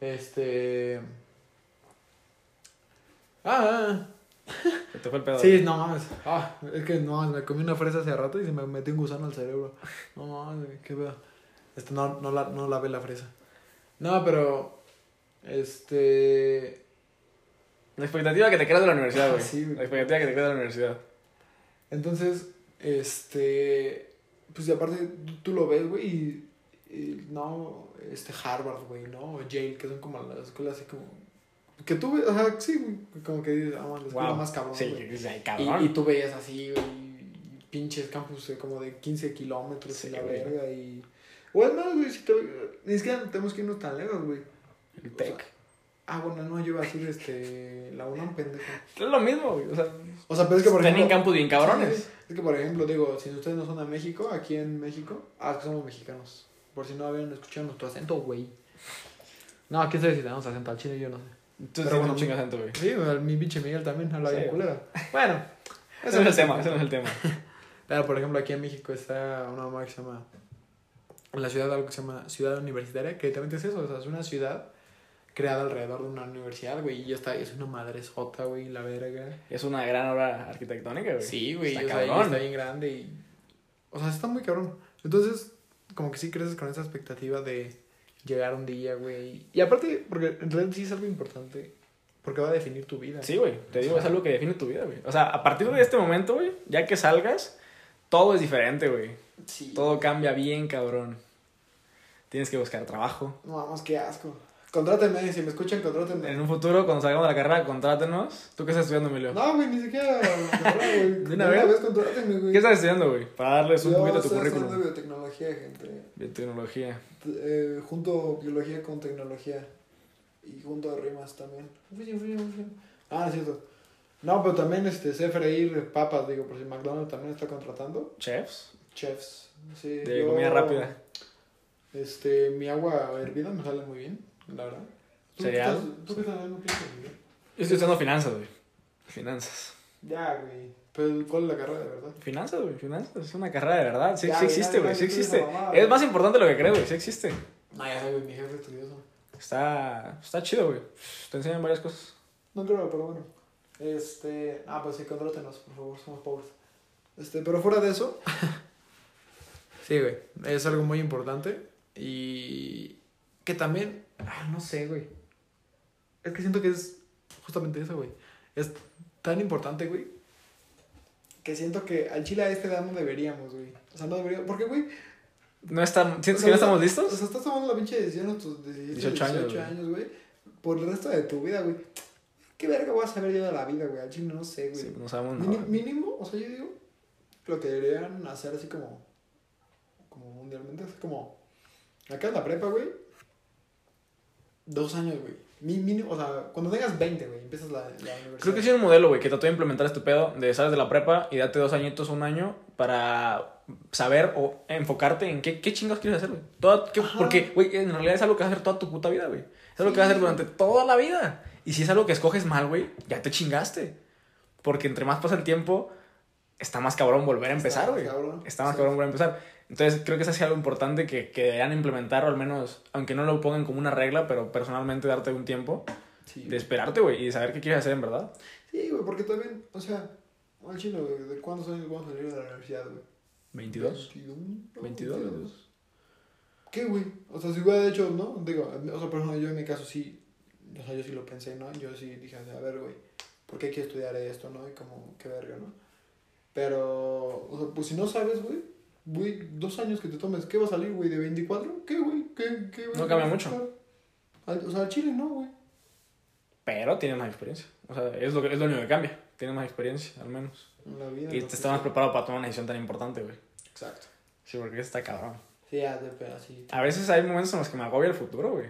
Este. Ah, Se te fue el pedo. sí, no mames. Ah, es que no mames, me comí una fresa hace rato y se me metió un gusano al cerebro. No mames, qué pedo. Este, no, no, la, no lavé la fresa. No, pero. Este. La expectativa que te creas de la universidad, güey. Ah, sí, güey. La expectativa que te creas de la universidad. Entonces, este. Pues y aparte, tú, tú lo ves, güey, y, y No, este Harvard, güey, ¿no? O Yale, que son como las escuelas así como. Que tú o sea, sí, güey, como que dices, ah, escuela Wow. más cabrón, Sí, sí, Y, cabrón. y tú veías así, güey, pinches campus eh, como de 15 kilómetros Sí, y la güey. verga y... O es más, güey, si te... Ni siquiera tenemos que irnos tan lejos, güey. El tech. Ah, bueno, no, yo iba a decir, este, la UNAM, pendejo. Es lo mismo, güey. O sea, O sea, pero es que por ejemplo... campus bien cabrones. Sí, es que, por ejemplo, digo, si ustedes no son de México, aquí en México, ah, es que somos mexicanos. Por si no habían escuchado nuestro acento, güey. No, quién sabe si tenemos acento al chile, yo no sé. Entonces Pero bueno, de acento, güey. Sí, mi pinche Miguel también habla Sí, bien güey. culera. Bueno, Ese no es el tema, ese no es el tema. Pero, por ejemplo, aquí en México está una mamá que se llama. En la ciudad, algo que se llama Ciudad Universitaria, que literalmente es eso, o sea, es una ciudad creada alrededor de una universidad, güey, y ya está, es una madre sota, güey, la verga. Es una gran obra arquitectónica, güey. Sí, güey, Está o sea, cabrón. está bien grande y. O sea, está muy cabrón. Entonces, como que sí creces con esa expectativa de llegar un día, güey. Y aparte, porque en realidad sí es algo importante, porque va a definir tu vida. Sí, güey. Te digo, O es algo que define tu vida, güey. O sea, a partir de este momento, güey, ya que salgas, todo es diferente, güey. Sí. Todo cambia bien, cabrón. Tienes que buscar trabajo. No, vamos, qué asco. Contrátenme, si me escuchan, contrátenme. En un futuro, cuando salgamos de la carrera, contrátenos. ¿Tú qué estás estudiando, Emilio? No, güey, ni siquiera. güey. ¿De una vez? contrátenme, güey. ¿Qué estás estudiando, güey? Para darles un Yo poquito de tu estoy estudiando currículum. biotecnología, gente. Biotecnología. Eh, junto biología con tecnología. Y junto rimas también. Ah, es cierto. No, pero también este, sé freír papas, digo, por si McDonald's también está contratando. Chefs. Chefs. Sí, De yo- comida rápida. Este, mi agua hervida me sale muy bien, la verdad. ¿Tú qué ¿Cereal? estás- ¿Tú qué estás dando piensas, güey? Yo estoy estudiando finanzas, güey. Finanzas. Ya, güey. Pero, ¿cuál es la carrera de verdad? Finanzas, güey. Finanzas. Es una carrera de verdad. Sí, Ya, sí existe, güey. Sí existe. mamada, Es más importante de lo que crees, güey. Sí existe. No, ya sabes, mi jefe estudioso. Está, está chido, güey. Te enseñan varias cosas. No creo, pero bueno. Este. Ah, pues sí, contrátenos, por favor, somos pobres. Este, pero fuera de eso. sí, güey. Es algo muy importante. Y. Que también. Ah, no sé, güey. Es que siento que es justamente eso, güey. Es tan importante, güey. Que siento que al chile a esta edad no deberíamos, güey. O sea, no deberíamos. Porque, güey. ¿No están, ¿Sientes o sea, que no estamos O listos? sea, estás tomando la pinche decisión a tus 17, 18 años, 18 güey. años, güey. Por el resto de tu vida, güey. ¿Qué verga voy a saber yo de la vida, güey? Al chile no sé, güey. Sí, no sabemos nada. mínimo, o sea, yo digo lo que deberían hacer así como, como mundialmente, es como, acá en la prepa, güey, dos años, güey. Mínimo, o sea, cuando tengas 20, güey, empiezas la, la universidad. Creo que sí es un modelo, güey, que trató de implementar este pedo de sales de la prepa y date dos añitos, un año para saber o enfocarte en qué, qué chingados quieres hacer, güey. Porque, güey, en realidad es algo que vas a hacer toda tu puta vida, güey. Es algo que vas a hacer durante toda la vida. Y si es algo que escoges mal, güey, ya te chingaste. Porque entre más pasa el tiempo, está más cabrón volver a empezar, Está güey. cabrón, Está más sí. cabrón volver a empezar. Entonces, creo que eso sido algo importante que, que deberían implementar, o al menos, aunque no lo pongan como una regla, pero personalmente darte un tiempo Sí, de esperarte, güey, y de saber qué quieres hacer en verdad. Sí, güey, porque también, o sea, al chino, güey, ¿de cuántos años vamos a salir de la universidad, güey? 22. 21, 22. ¿Qué, güey? O sea, si hubiera hecho, ¿no? Digo, o sea, por ejemplo, yo en mi caso sí, o sea, yo sí lo pensé, ¿no? Yo sí dije, a ver, güey, ¿por qué quiero estudiar esto, no? Y como, qué verga, ¿no? Pero, o sea, pues si no sabes, güey, güey, dos años que te tomes, ¿qué va a salir, güey, de 24? ¿Qué, güey? ¿Qué, qué, No cambia mucho. O sea, al chile no, güey. Pero tienes más experiencia. O sea, es lo, que- es lo único que cambia. Tienes más experiencia, al menos. En la vida. Y lo te que estás más preparado para tomar una decisión tan importante, güey. Exacto. Sí, porque está cabrón. Sí, ya, pero así. A veces hay momentos en los que me agobia el futuro, güey.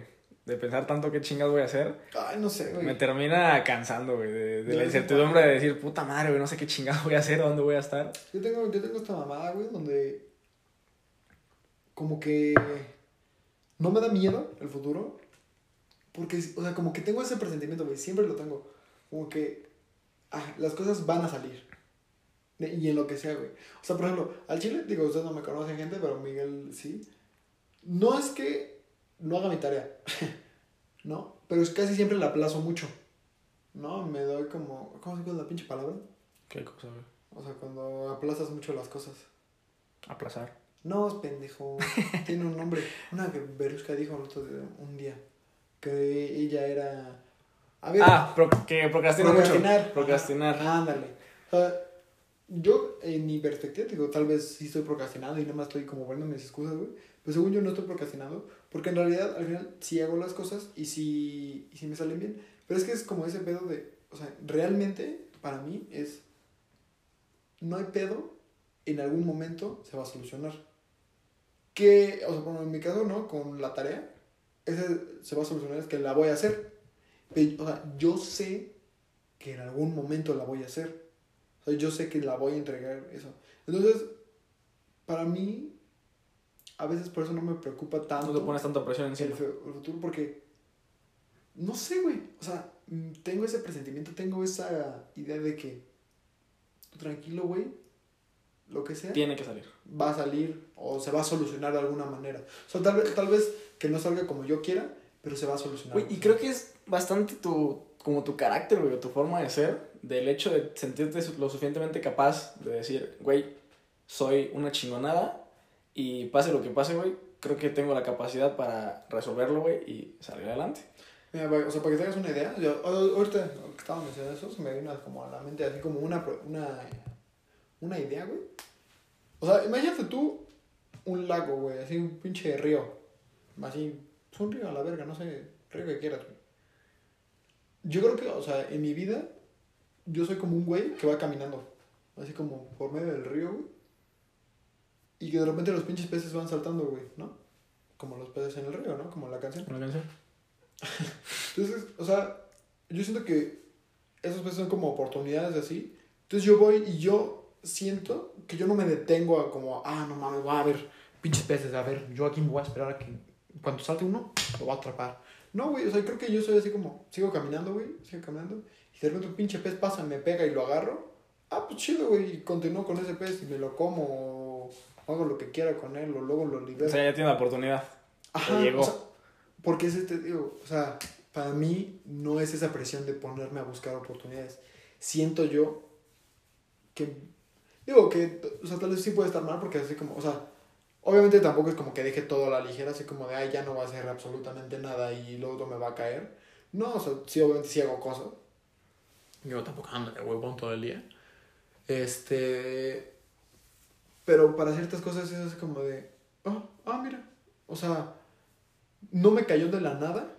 De pensar tanto qué chingas voy a hacer. Ay, no sé, güey. Me termina cansando, güey. De, la incertidumbre de decir, puta madre, güey, no sé qué chingados voy a hacer, dónde voy a estar. Yo tengo, yo tengo esta mamada, güey, donde como que no me da miedo el futuro. Porque, o sea, como que tengo ese presentimiento, güey, siempre lo tengo. Como que ah, las cosas van a salir. De- Y en lo que sea, güey. O sea, por ejemplo, al chile, digo, ustedes no me conocen gente, pero Miguel sí. No es que no haga mi tarea, ¿no? Pero es casi siempre la aplazo mucho, ¿no? Me doy como, ¿cómo se llama la pinche palabra? ¿Qué cosa? O sea, cuando aplazas mucho las cosas. Aplazar. No, es pendejo. Tiene un nombre. Una que Berusca dijo el otro día, un día. Que ella era. A ver. Ah, pro- que mucho. procrastinar. Procrastinar. Ajá, ándale. O sea, yo, en mi perspectiva, digo, tal vez sí estoy procrastinando y nada más estoy como poniendo mis excusas, güey. Pero según yo no estoy procrastinando. Porque en realidad, al final, sí hago las cosas y sí, y sí me salen bien. Pero es que es como ese pedo de. O sea, realmente, para mí, es. No hay pedo, en algún momento se va a solucionar. Que, o sea, bueno, en mi caso, ¿no? Con la tarea, ese se va a solucionar, es que la voy a hacer. Pero, o sea, yo sé que en algún momento la voy a hacer. O sea, yo sé que la voy a entregar, eso. Entonces, para mí, a veces por eso no me preocupa tanto No te pones tanta presión encima. el futuro, porque, no sé, güey. O sea, mm, tengo ese presentimiento, tengo esa idea de que, tranquilo, güey, lo que sea Tiene que salir. va a salir o se va a solucionar de alguna manera. O sea, tal vez, tal vez que no salga como yo quiera, pero se va a solucionar. Güey, y creo que es bastante tu, como tu carácter, güey, o tu forma de ser, del hecho de sentirte lo suficientemente capaz de decir, güey, soy una chingonada y pase lo que pase, güey, creo que tengo la capacidad para resolverlo, güey, y salir adelante. O sea, para que te hagas una idea, yo, ahorita que estaba mencionando eso, me vino como a la mente así como una, una, una idea, güey. O sea, imagínate tú un lago, güey, así un pinche río. Así, pues un río a la verga, no sé, río que quieras, güey. Yo creo que, o sea, en mi vida, yo soy como un güey que va caminando, así como por medio del río, güey. Y que de repente los pinches peces van saltando, güey, ¿no? Como los peces en el río, ¿no? Como la canción. ¿Una canción? Entonces, o sea, yo siento que esos peces son como oportunidades así. Entonces yo voy y yo siento que yo no me detengo a como, ah, no mames, voy a ver pinches peces, a ver, yo aquí me voy a esperar a que cuando salte uno, lo voy a atrapar. No, güey, o sea, creo que yo soy así como, sigo caminando, güey, sigo caminando, y de repente un pinche pez pasa, me pega y lo agarro. Ah, pues chido, güey, y continúo con ese pez y me lo como, hago lo que quiera con él, o luego lo O libero. sea, ya tiene la oportunidad. Ajá, llegó. o sea, porque es este, digo, o sea, para mí no es esa presión de ponerme a buscar oportunidades. Siento yo que, digo, que, o sea, tal vez sí puede estar mal porque así como, o sea, obviamente tampoco es como que deje todo a la ligera, así como de, ay, ya no va a hacer absolutamente nada y luego todo me va a caer. No, o sea, sí, obviamente sí hago cosas. Yo tampoco ando de huevón todo el día. Este, pero para ciertas cosas es como de, ah, ah, mira, o sea, no me cayó de la nada,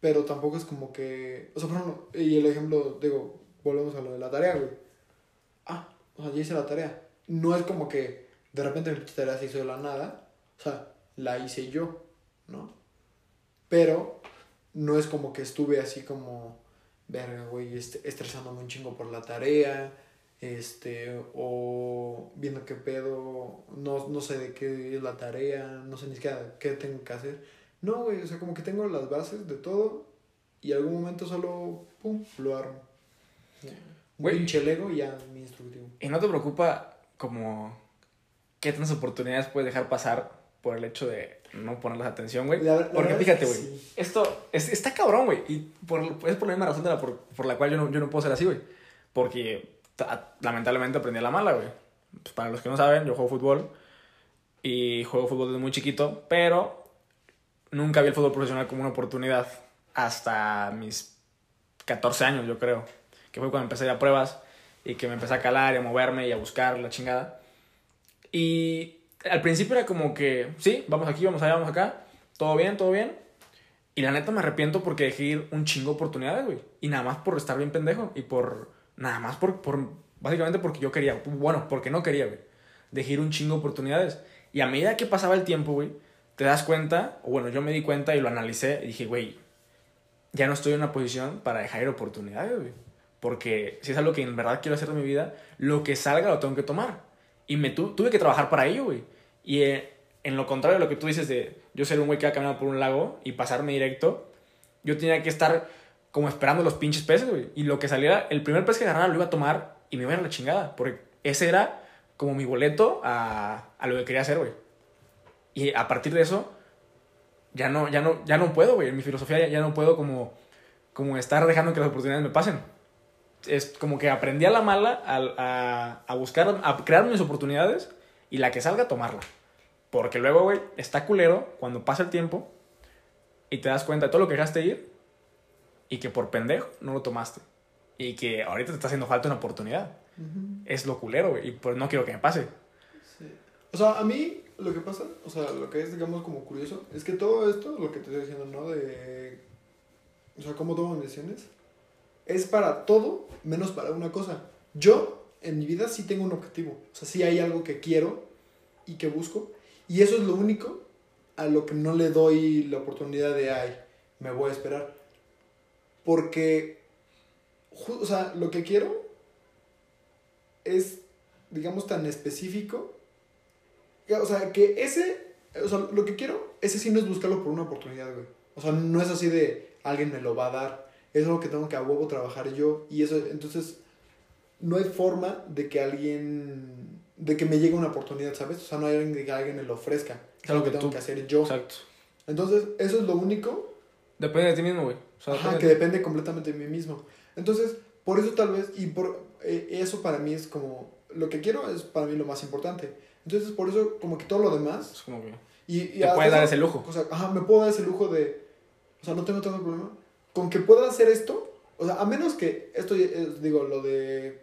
pero tampoco es como que, o sea, por ejemplo, y el ejemplo, digo, volvemos a lo de la tarea, güey. Ah, o sea, ya hice la tarea. No es como que de repente mi tarea se hizo de la nada, o sea, la hice yo, ¿no? Pero no es como que estuve así como, verga, güey, estresándome un chingo por la tarea, este, o viendo qué pedo, no, no sé de qué es la tarea, no sé ni siquiera qué tengo que hacer. No, güey, o sea, como que tengo las bases de todo y algún momento solo, pum, lo armo. Un Güey. pinche Lego y ya mi instructivo. ¿Y no te preocupa como qué tantas oportunidades puedes dejar pasar por el hecho de no ponerles atención, güey? Porque es fíjate, güey, sí. esto es- está cabrón, güey. Y por, es por la misma razón de la, por, por la cual yo no, yo no puedo ser así, güey. Porque lamentablemente aprendí a la mala, güey. Pues para los que no saben, yo juego fútbol. Y juego fútbol desde muy chiquito, pero nunca vi el fútbol profesional como una oportunidad hasta mis 14 años, yo creo. Que fue cuando empecé a ir a pruebas y que me empecé a calar y a moverme y a buscar la chingada. Y al principio era como que, sí, vamos aquí, vamos allá, vamos acá, todo bien, todo bien. Y la neta me arrepiento porque dejé ir un chingo de oportunidades, güey. Y nada más por estar bien pendejo. Y por, nada más por, por, básicamente porque yo quería. Bueno, porque no quería, güey. Dejé un chingo de oportunidades. Y a medida que pasaba el tiempo, güey, te das cuenta, o bueno, yo me di cuenta y lo analicé y dije, güey, ya no estoy en una posición para dejar ir oportunidades, güey. Porque si es algo que en verdad quiero hacer de mi vida, lo que salga lo tengo que tomar. Y me tu- tuve que trabajar para ello, güey. Y eh, en lo contrario de lo que tú dices de yo ser un güey que va caminando por un lago y pasarme directo, yo tenía que estar como esperando los pinches peces, güey. Y lo que saliera, el primer pez que agarrara lo iba a tomar y me iba a ir a la chingada. Porque ese era como mi boleto a, a lo que quería hacer, güey. Y a partir de eso, ya no, ya no, ya no puedo, güey. En mi filosofía ya, ya no puedo como, como estar dejando que las oportunidades me pasen. Es como que aprendí a la mala a, a, a buscar, a crear mis oportunidades y la que salga, tomarla. Porque luego, güey, está culero cuando pasa el tiempo y te das cuenta de todo lo que dejaste ir y que por pendejo no lo tomaste. Y que ahorita te está haciendo falta una oportunidad. Es lo culero, güey. Y pues no quiero que me pase. Sí. O sea, a mí lo que pasa, o sea, lo que es, digamos, como curioso, es que todo esto, lo que te estoy diciendo, ¿no? De. O sea, cómo tomo decisiones, es para todo menos para una cosa. Yo, en mi vida, sí tengo un objetivo. O sea, sí hay algo que quiero y que busco. Y eso es lo único a lo que no le doy la oportunidad de, ay, me voy a esperar. Porque, o sea, lo que quiero es, digamos, tan específico. O sea, que ese, o sea, lo que quiero, ese sí no es buscarlo por una oportunidad, güey. O sea, no es así de alguien me lo va a dar. Es algo que tengo que a huevo trabajar yo. Y eso, entonces, no hay forma de que alguien, de que me llegue una oportunidad, ¿sabes? O sea, no hay alguien de que alguien me lo ofrezca. Es algo que tengo tú- que hacer yo. Exacto. Entonces, eso es lo único Depende de ti mismo, güey. Sea, Ajá, que de depende completamente de mí mismo. Entonces, por eso tal vez, y por eh, eso para mí es como, lo que quiero es para mí lo más importante. Entonces, por eso, como que todo lo demás, Es como que... y, y Te puedes dar ese lujo. O sea, ajá, me puedo dar ese lujo de, o sea, no tengo tanto problema. Con que pueda hacer esto, o sea, a menos que esto, es, digo, lo de,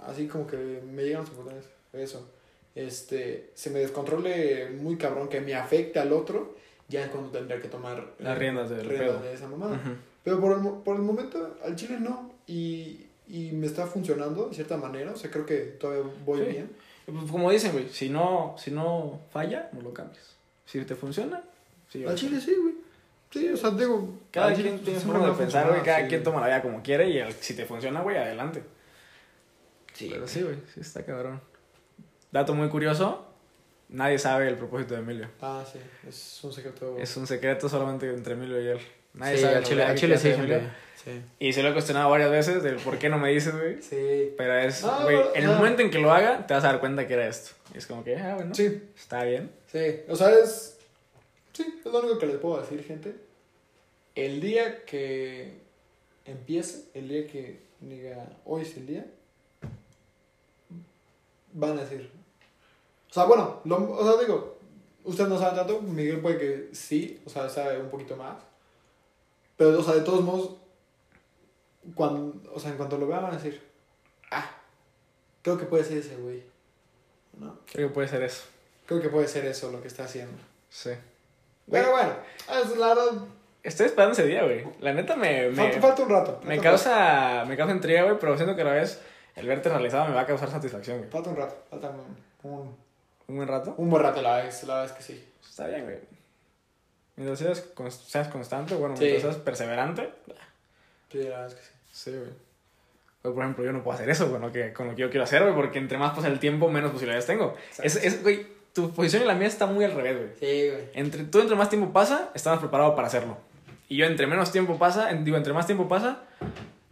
así como que me llegan las oportunidades, eso, este, se me descontrole muy cabrón, que me afecte al otro, ya es cuando tendría que tomar Las riendas pedo. de esa mamada. Ujú. Pero por el, por el momento, al chile no. Y, y me está funcionando de cierta manera. O sea, creo que todavía voy Sí. bien. Pues, como dicen, güey, si no, si no falla, no lo cambies. Si te funciona, sí. Al chile sí, güey. Sí, o sea, digo. Cada al quien chile tiene su forma de pensar, güey. Cada sí. quien toma la vida como quiere y el- si te funciona, güey, adelante. Sí, Pero sí, güey, sí está cabrón. Dato muy curioso, nadie sabe el propósito de Emilio. Ah, sí. Es un secreto. Es un secreto solamente entre Emilio y él. Nadie Sí, sabe al chile, al chile sí, gente. Sí. Y se lo he cuestionado varias veces del por qué no me dices, güey. Sí. Pero es, No, güey, pero, en el momento en que lo haga, te vas a dar cuenta que era esto. Y es como que, ah, bueno, Sí, está bien. sí. O sea, es. Sí, es lo único que les puedo decir, gente. El día que empiece, el día que diga hoy es el día, van a decir. O sea, bueno, lo- o sea, digo, ustedes no saben tanto, Miguel puede que sí, o sea, sabe un poquito más. Pero, o sea, de todos modos, cuando, o sea, en cuanto lo vean van a decir, ah, creo que puede ser ese güey. ¿No? Creo que puede ser eso. Creo que puede ser eso lo que está haciendo. Sí. Pero bueno, es la verdad, Estoy esperando ese día, güey. La neta me, me, falta, falta un rato. me falta causa, me causa intriga, güey, pero siento que a la vez el verte realizado me va a causar satisfacción, güey. rato, Falta un rato, falta un, un, Un buen rato. un buen rato, la verdad, la es que sí. Está bien, güey. Mientras seas, seas constante, bueno, Sí. mientras seas perseverante. Sí, la verdad es que sí. Sí, güey. Pero, por ejemplo, yo no puedo hacer eso con lo que, con lo que yo quiero hacer, güey, porque entre más pasa el tiempo, menos posibilidades tengo. Es, es, güey, tu posición y la mía está muy al revés, güey. Sí, güey. Entre, tú entre más tiempo pasa, estás más preparado para hacerlo. Y yo entre menos tiempo pasa, en- digo, entre más tiempo pasa,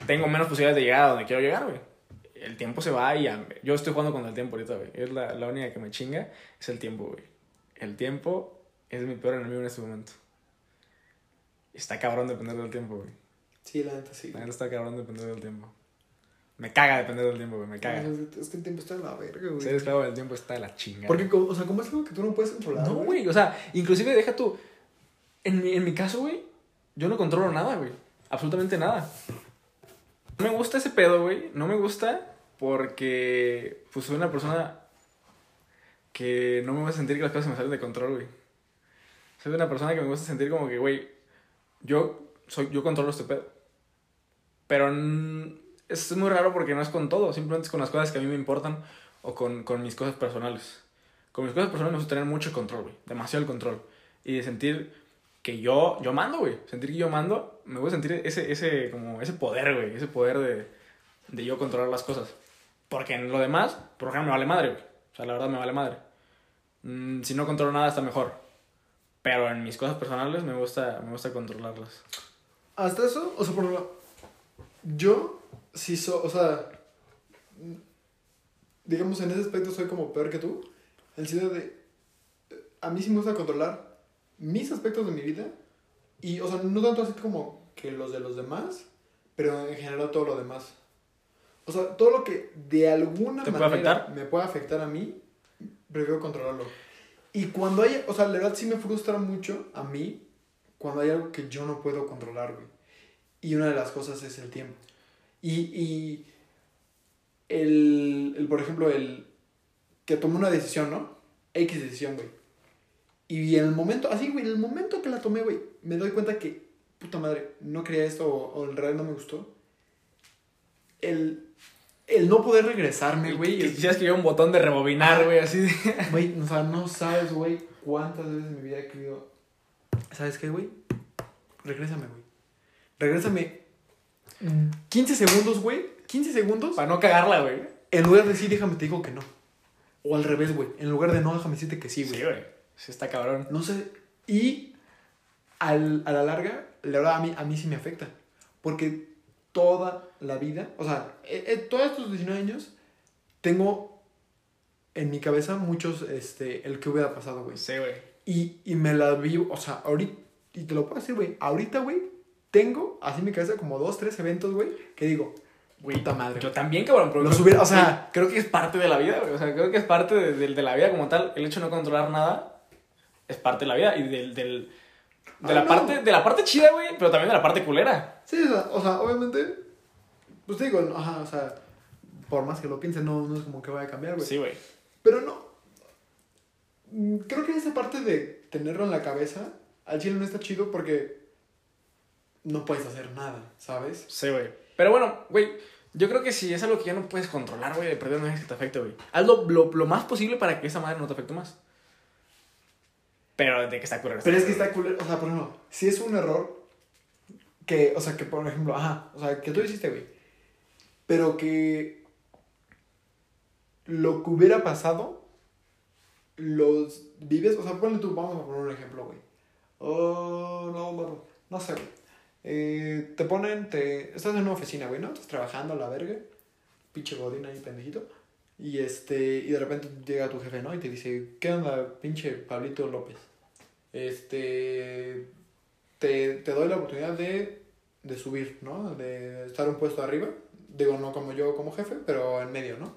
tengo menos posibilidades de llegar a donde quiero llegar, güey. el tiempo se va y a- yo estoy jugando con el tiempo ahorita, güey. Es la, la única que me chinga, es el tiempo, güey. El tiempo es mi peor enemigo en este momento. Está cabrón depender del tiempo, güey. Sí, la neta sí. La neta está cabrón depender del tiempo. Me caga depender del tiempo, güey, me caga. Es que el tiempo está en la verga, güey. Ser esclavo del tiempo está de la chingada. Porque, o sea, como es algo que tú no puedes controlar. No, güey, o sea, inclusive deja tú. En mi, en mi caso, güey, yo no controlo nada, güey. Absolutamente nada. No me gusta ese pedo, güey. No me gusta porque, pues, soy una persona que no me gusta sentir que las cosas se me salen de control, güey. Soy una persona que me gusta sentir como que, güey, yo, soy, yo controlo este pedo. Pero es muy raro porque no es con todo, simplemente es con las cosas que a mí me importan o con, con mis cosas personales. Con mis cosas personales me gusta tener mucho control, güey. Demasiado el control. Y de sentir que yo, yo mando, güey. Sentir que yo mando, me voy a sentir ese, ese, como ese poder, güey. Ese poder de, de yo controlar las cosas. Porque en lo demás, por ejemplo, me vale madre, güey. O sea, la verdad me vale madre. Mm, si no controlo nada, está mejor. Pero en mis cosas personales me gusta, me gusta controlarlas. Hasta eso, o sea, por ejemplo, yo sí soy, o sea, digamos en ese aspecto soy como peor que tú, en el sentido de, a mí sí me gusta controlar mis aspectos de mi vida y, o sea, no tanto así como que los de los demás, pero en general todo lo demás. O sea, todo lo que de alguna ¿Te puede manera afectar? me puede afectar a mí, prefiero controlarlo. Y cuando hay, o sea, la verdad sí me frustra mucho a mí cuando hay algo que yo no puedo controlar, güey. Y una de las cosas es el tiempo. Y, y el, el, por ejemplo, el que tomé una decisión, ¿no? X decisión, güey. Y en el momento, así, güey, en el momento que la tomé, güey, me doy cuenta que, puta madre, no quería esto o en realidad no me gustó. El, el no poder regresarme, güey. Quisieras que hubiera un botón de rebobinar, güey, así de... Güey, o sea, no sabes, güey, cuántas veces en mi vida he querido. ¿Sabes qué, güey? Regrésame, güey. Regrésame 15 segundos, güey. 15 segundos. Para no cagarla, güey. En lugar de decir, déjame te digo que no. O al revés, güey. En lugar de no, déjame decirte que sí, güey. Sí, güey. Sí, está cabrón. No sé. Y al- a la larga, la verdad, a mí, a mí sí me afecta. Porque toda la vida, o sea, eh, eh, todos estos 19 años, tengo en mi cabeza muchos, este, el que hubiera pasado, güey. Sí, güey. Y, y me la vi, o sea, ahorita, y te lo puedo decir, güey, ahorita, güey, tengo así en mi cabeza como dos, tres eventos, güey, que digo, Güey, puta madre. Yo también, cabrón. Pero Los creo- hubiera- o sea- creo que es parte de la vida, güey. O sea, creo que es parte de, de- de la vida como tal. El hecho de no controlar nada es parte de la vida. Y del, del- de, la no. parte, de la parte chida, güey, pero también de la parte culera. Sí, o sea, o sea, obviamente, pues te digo, ajá, o sea, por más que lo piense, no, no es como que vaya a cambiar, güey. Sí, güey. Pero no. Mm, Creo que esa parte de tenerlo en la cabeza, al chile no está chido porque no puedes hacer nada, ¿sabes? Sí, güey. Pero bueno, güey, yo creo que si es algo que ya no puedes controlar, güey, de perder no es que te afecte, güey. Hazlo lo, lo más posible para que esa madre no te afecte más. Pero de que está culero. Pero es que está culero, o sea, por ejemplo, si es un error que, o sea, que por ejemplo, ajá, o sea, que tú hiciste, güey, pero que lo que hubiera pasado, los vives, o sea, ponle tú, vamos a poner un ejemplo, güey. Oh, no, no, no sé, güey. Eh, te ponen, te, estás en una oficina, güey, ¿no? Estás trabajando a la verga, pinche godín ahí, pendejito. Y este, y de repente llega tu jefe, ¿no? Y te dice, ¿qué onda, pinche Pablito López? Este, te, te doy la oportunidad de, de subir, ¿no? De estar un puesto arriba. Digo, no como yo como jefe, pero en medio, ¿no?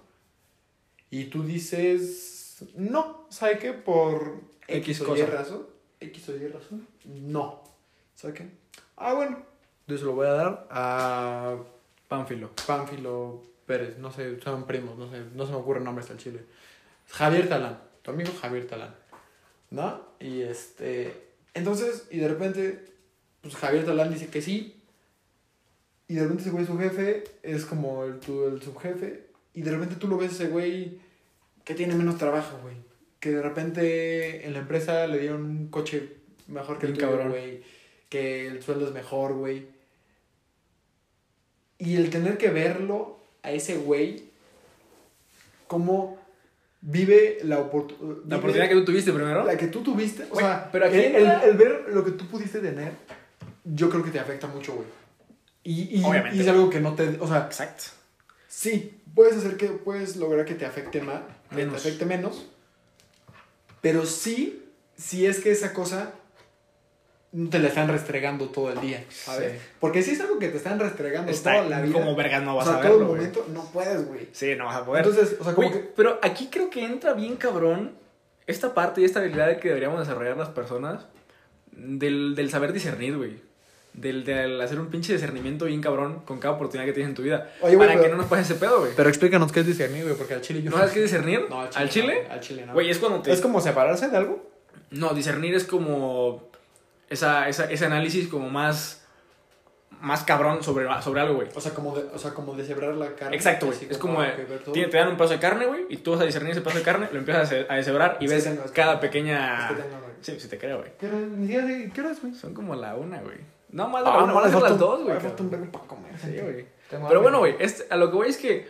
Y tú dices, no, ¿sabe qué? Por X X, o Y razón. X o Y razón. No. ¿Sabe qué? Ah, bueno. Yo se lo voy a dar a Pánfilo. Pánfilo Pérez, no sé, son primos, no sé, no se me ocurre el nombre hasta el chile. Javier Talán, tu amigo Javier Talán, ¿no? Y este, entonces, y de repente, pues Javier Talán dice que sí, y de repente ese güey, su jefe, es como el, tu, el subjefe, y de repente tú lo ves ese güey que tiene menos trabajo, güey. Que de repente en la empresa le dieron un coche mejor que el tuyo, cabrón. güey. Que el sueldo es mejor, güey. Y el tener que verlo a ese güey, cómo vive la oportunidad. La oportunidad que tú tuviste primero. La que tú tuviste. O Güey, sea, pero aquí el, el- el ver lo que tú pudiste tener, yo creo que te afecta mucho, güey. Y, y, Obviamente. y es algo que no te. O sea, Exacto. Sí, puedes hacer que, puedes lograr que te afecte más, que te afecte menos. Pero sí, si es que esa cosa no te la están restregando todo el día, ¿sabes? Sí. Porque si es algo que te están restregando Está toda la vida. como vergas no o vas sea, a todo el verlo, momento, no puedes, güey. Sí, no vas a poder. Entonces, o sea, como Güey, que. Pero aquí creo que entra bien cabrón esta parte y esta habilidad que deberíamos desarrollar las personas del, del saber discernir, güey. Del, del hacer un pinche discernimiento bien cabrón con cada oportunidad que tienes en tu vida. Oye, para pero- que no nos pase ese pedo, güey. Pero explícanos qué es discernir, güey, porque al chile yo ¿No sabes qué es discernir? No, ¿Al chile? no, al chile no. Güey, es cuando te... ¿Es como separarse de algo? No, discernir es como esa, esa, ese análisis como más más cabrón sobre, sobre algo, güey. O sea, como de, o sea, como deshebrar la carne. Exacto, güey. Es como, que de- todo. te, dan un pedazo de carne, güey, y tú vas a discernir ese pedazo de carne, lo empiezas a des- a deshebrar y Es que ves tengo- que cada tengo- pequeña... Es que tengo. Sí, sí te creo, güey. ¿Qué hora- ni siquiera sé- ¿Qué hora es, güey? Son como la una, güey. No, más de la Ah, una, no, van a me ser las dos, güey. falta un verbo para comer. Sí, güey. Pero bueno, güey, este- a lo que voy es que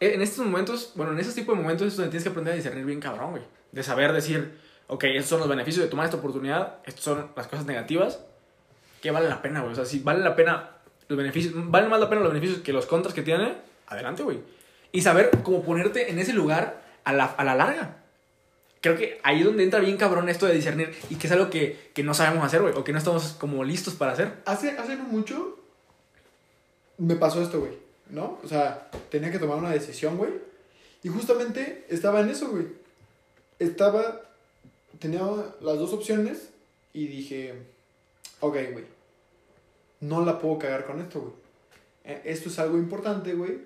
en estos momentos, bueno, en esos tipos de momentos es donde tienes que aprender a discernir bien cabrón, güey. De saber decir, ok, estos son los beneficios de tomar esta oportunidad, estas son las cosas negativas, que vale la pena, güey. O sea, si vale la pena los beneficios, valen más la pena los beneficios que los contras que tiene, adelante, güey. Y saber cómo ponerte en ese lugar a la, a la larga. Creo que ahí es donde entra bien cabrón esto de discernir y que es algo que, que no sabemos hacer, güey, o que no estamos como listos para hacer. Hace, hace no mucho me pasó esto, güey, ¿no? O sea, tenía que tomar una decisión, güey. Y justamente estaba en eso, güey. Estaba, tenía las dos opciones y dije, ok, güey, no la puedo cagar con esto, güey. Eh, Esto es algo importante, güey.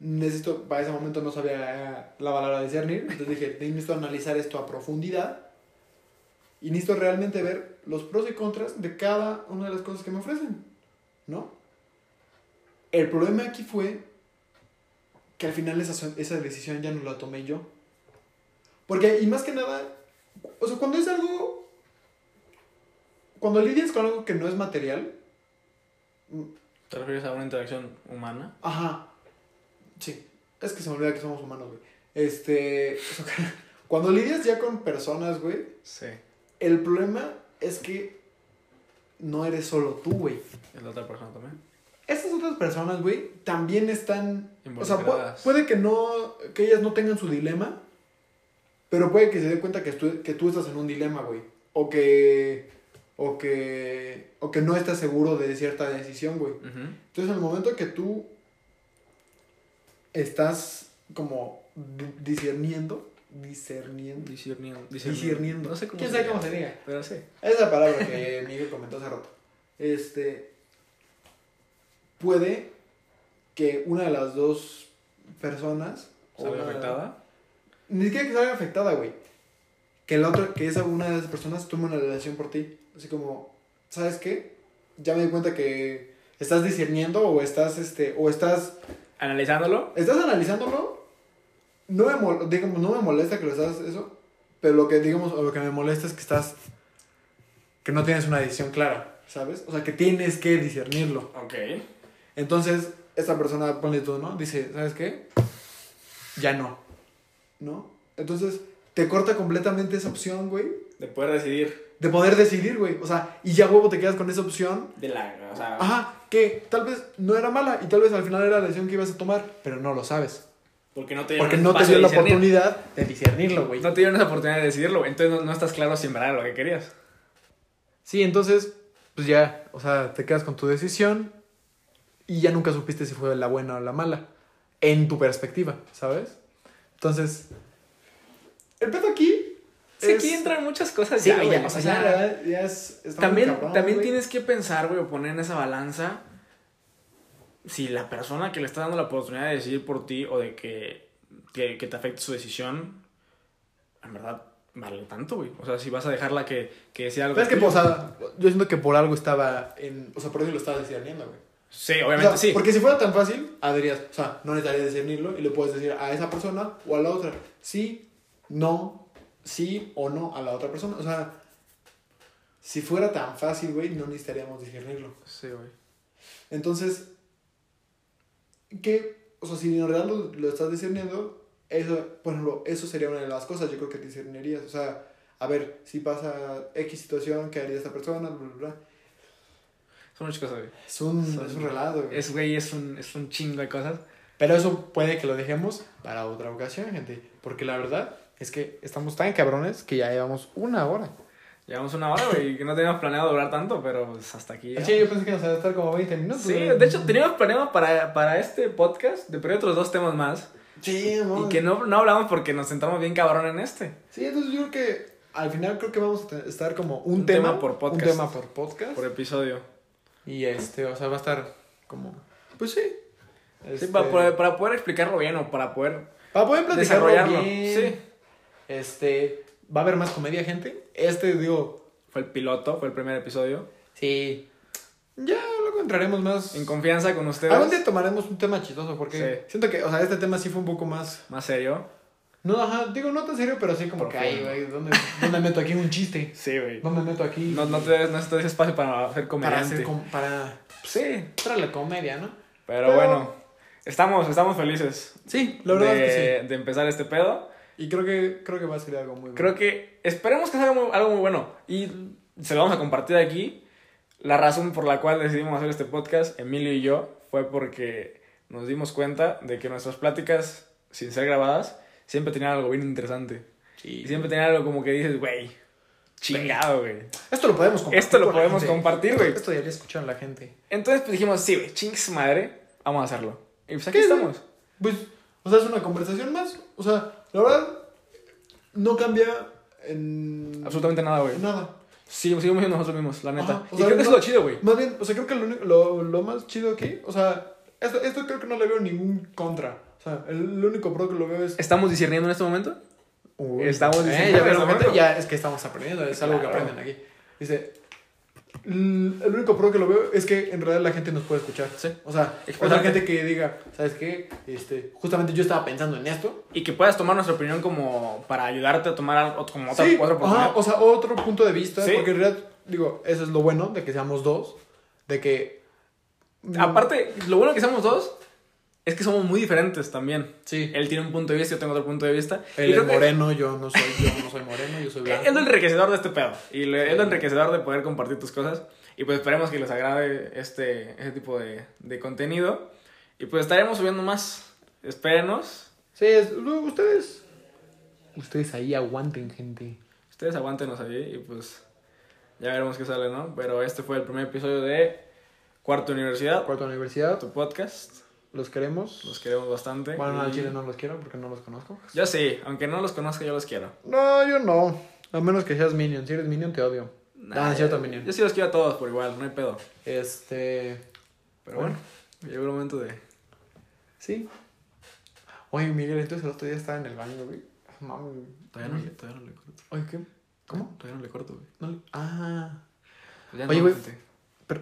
Necesito, para ese momento no sabía la palabra discernir, entonces dije, necesito analizar esto a profundidad y necesito realmente ver los pros y contras de cada una de las cosas que me ofrecen, ¿no? El problema aquí fue que al final esa, esa decisión ya no la tomé yo. Porque, y más que nada, o sea, cuando es algo, cuando lidias con algo que no es material, mm, ¿Te refieres a una interacción humana? Ajá. Sí. Es que se me olvida que somos humanos, güey. Este. Cuando lidias ya con personas, güey, Sí. el problema es que no eres solo tú, güey. Es la otra persona también. Estas otras personas, güey, también están. O sea, puede que no. que ellas no tengan su dilema. Pero puede que se dé cuenta que tú, que tú estás en un dilema, güey. O que. O que. O que no estás seguro de cierta decisión, güey. Entonces, en el momento que tú estás como di- discerniendo, discerniendo, Discerniendo. discerniendo, No sé cómo quién se sabe cómo se diga. Pero sí. Esa palabra que Miguel comentó hace rato. Este. Puede que una de las dos personas. o ¿Sale una- afectada? Ni siquiera que salga afectada, güey. Que la otra, que esa una de esas personas tome una decisión por ti. Así como, ¿sabes qué? Ya me di cuenta que estás discerniendo o estás, este, o estás Analizándolo. estás analizándolo, no me, mol- digamos, no me molesta que lo estás eso, pero lo que, digamos, lo que me molesta es que estás, que no tienes una decisión clara, ¿sabes? O sea, que tienes que discernirlo. Ok. Entonces, esta persona, ponle tú, ¿no? Dice, ¿sabes qué? Ya no, ¿no? Entonces, te corta completamente esa opción, güey, De poder decidir. de poder decidir, güey. O sea, y ya huevo te quedas con esa opción De la. O sea. Ajá, que tal vez no era mala y tal vez al final era la decisión que ibas a tomar, pero no lo sabes. Porque no te dieron Porque no te dio la discernir. oportunidad de discernirlo, güey. No te dieron esa oportunidad de decidirlo. güey. Entonces no, no estás claro si en verdad era lo que querías. Sí, entonces, pues ya, o sea, te quedas con tu decisión y ya nunca supiste si fue la buena o la mala, en tu perspectiva, ¿sabes? Entonces, El pedo aquí. Sí, es- aquí entran muchas cosas Sí, ya, güey, ya, O sea, ya- es. También, cabrón, también güey. tienes que pensar, güey, o poner en esa balanza si la persona que le está dando la oportunidad de decidir por ti o de que, que, que te afecte su decisión, en verdad, vale tanto, güey. O sea, si vas a dejarla que, que decida algo. Pero es que, o sea, yo siento que por algo estaba en. O sea, por eso lo estaba discerniendo, güey. Sí, O obviamente sea, sí. Porque si fuera tan fácil, ah, dirías, o sea, no necesitarías discernirlo y le puedes decir a esa persona o a la otra. Sí, no, sí o no a la otra persona. O sea, si fuera tan fácil, güey, no necesitaríamos discernirlo. Sí, güey. Entonces, ¿qué? O sea, si en realidad lo, lo estás discerniendo, eso, por ejemplo, eso sería una de las cosas, yo creo que discernirías. O sea, a ver, si pasa X situación, ¿qué haría esta persona? Bla, bla, bla. Son muchas cosas, güey. Es un, Son- es un relato, güey. Es, güey, es un, es un chingo de cosas. Pero eso puede que lo dejemos para otra ocasión, gente. Porque la verdad es que estamos tan cabrones que ya llevamos una hora. Llevamos una hora, güey, que no teníamos planeado durar tanto, pero pues hasta aquí. ya. Sí, yo pensé que nos iba a estar como 20 minutos. Sí, de hecho teníamos planeado para, para este podcast de perder otros dos temas más. Sí, no. Y que no, no hablamos porque nos centramos bien cabrón en este. Sí, entonces yo creo que al final creo que vamos a estar como un, Un tema, tema por podcast. Un tema por podcast. Por episodio. Y este, o sea, va a estar como. Pues sí. Sí, Este, para, poder, para poder explicarlo bien o para poder para poder platicarlo desarrollarlo. bien. Sí. Este. Va a haber más comedia, gente. Este, digo. Fue el piloto, fue el primer episodio. Sí. Ya luego entraremos más. En confianza con ustedes. Algún día tomaremos un tema chistoso porque Sí. siento que, o sea, este tema sí fue un poco más. Más serio. No, ajá, digo, no tan serio, pero sí como que, ay, güey, ¿dónde, ¿dónde meto aquí un chiste? Sí, güey. ¿Dónde meto aquí? No, no, te no te des espacio para ser para comediante. hacer com- para Sí. traerle comedia, ¿no? Pero, Pero- bueno, estamos, estamos felices Sí, la verdad de, es que sí. de empezar este pedo. Y creo que, creo que va a ser algo muy bueno. Creo que esperemos que muy, algo muy bueno. Y se lo vamos a compartir aquí. La razón por la cual decidimos hacer este podcast, Emilio y yo, fue porque nos dimos cuenta de que nuestras pláticas, sin ser grabadas, siempre tenían algo bien interesante. Sí. Y siempre tenían algo como que dices, güey, chingado, güey. Esto lo podemos compartir. Esto lo podemos gente. compartir, Esto, güey. esto ya lo escucharon la gente. Entonces pues dijimos, sí, güey, ching su madre, vamos a hacerlo. Y pues aquí estamos. Pues, o sea, es una conversación más. O sea, la verdad, no cambia en Absolutamente nada, güey. nada. Sí, seguimos siendo nosotros mismos, la neta. Ajá, y sea, creo que no- es lo chido, güey. Más bien, o sea, creo que lo, lo, lo más chido aquí, o sea, esto, esto creo que no le veo ningún contra. Sea, el, único pro que lo veo es... ¿Estamos discerniendo en este momento? Uy. Estamos Eh, diciendo ya en este momento. ya es que estamos aprendiendo, es algo que Claro. aprenden aquí. Dice, "L- el único pro que lo veo es que en realidad la gente nos puede escuchar. Sí. O sea, otra gente que diga, ¿sabes qué? Este, justamente yo estaba pensando en esto. Y que puedas tomar nuestra opinión como para ayudarte a tomar algo, como Sí, otra o sea, otro punto de vista, Sí. porque en realidad, digo, eso es lo bueno de que seamos dos, de que... Aparte, lo bueno que somos dos es que somos muy diferentes también. Sí. Él tiene un punto de vista, yo tengo otro punto de vista. Él es que moreno, yo no soy, yo no soy moreno, yo soy blanco. Es lo enriquecedor de este pedo. Y lo- es lo enriquecedor de poder compartir tus cosas. Y pues esperemos que les agrade este, este tipo de, de contenido. Y pues estaremos subiendo más. Espérenos. Sí, es- luego ustedes... Ustedes ahí aguanten, gente. Ustedes aguántenos ahí y pues ya veremos qué sale, ¿no? Pero este fue el primer episodio de Cuarto Universidad, Cuarta universidad, tu podcast. Los queremos. Los queremos bastante. Bueno, al Y- chile no los quiero porque no los conozco. Yo sí, aunque no los conozca, yo los quiero. No, yo no. A menos que seas Minion. Si eres Minion, te odio. Ah, es cierto, Minion. Yo sí los quiero a todos por igual, no hay pedo. Este... Pero bueno, llegó el momento de... Sí. Oye, Miguel, entonces el otro día estaba en el baño, güey. Mami. Todavía no, le- todavía no le corto. Oye, ¿qué? ¿Cómo? Todavía no le corto, güey. No le- Ah. Pues ya Oye, güey. Pero,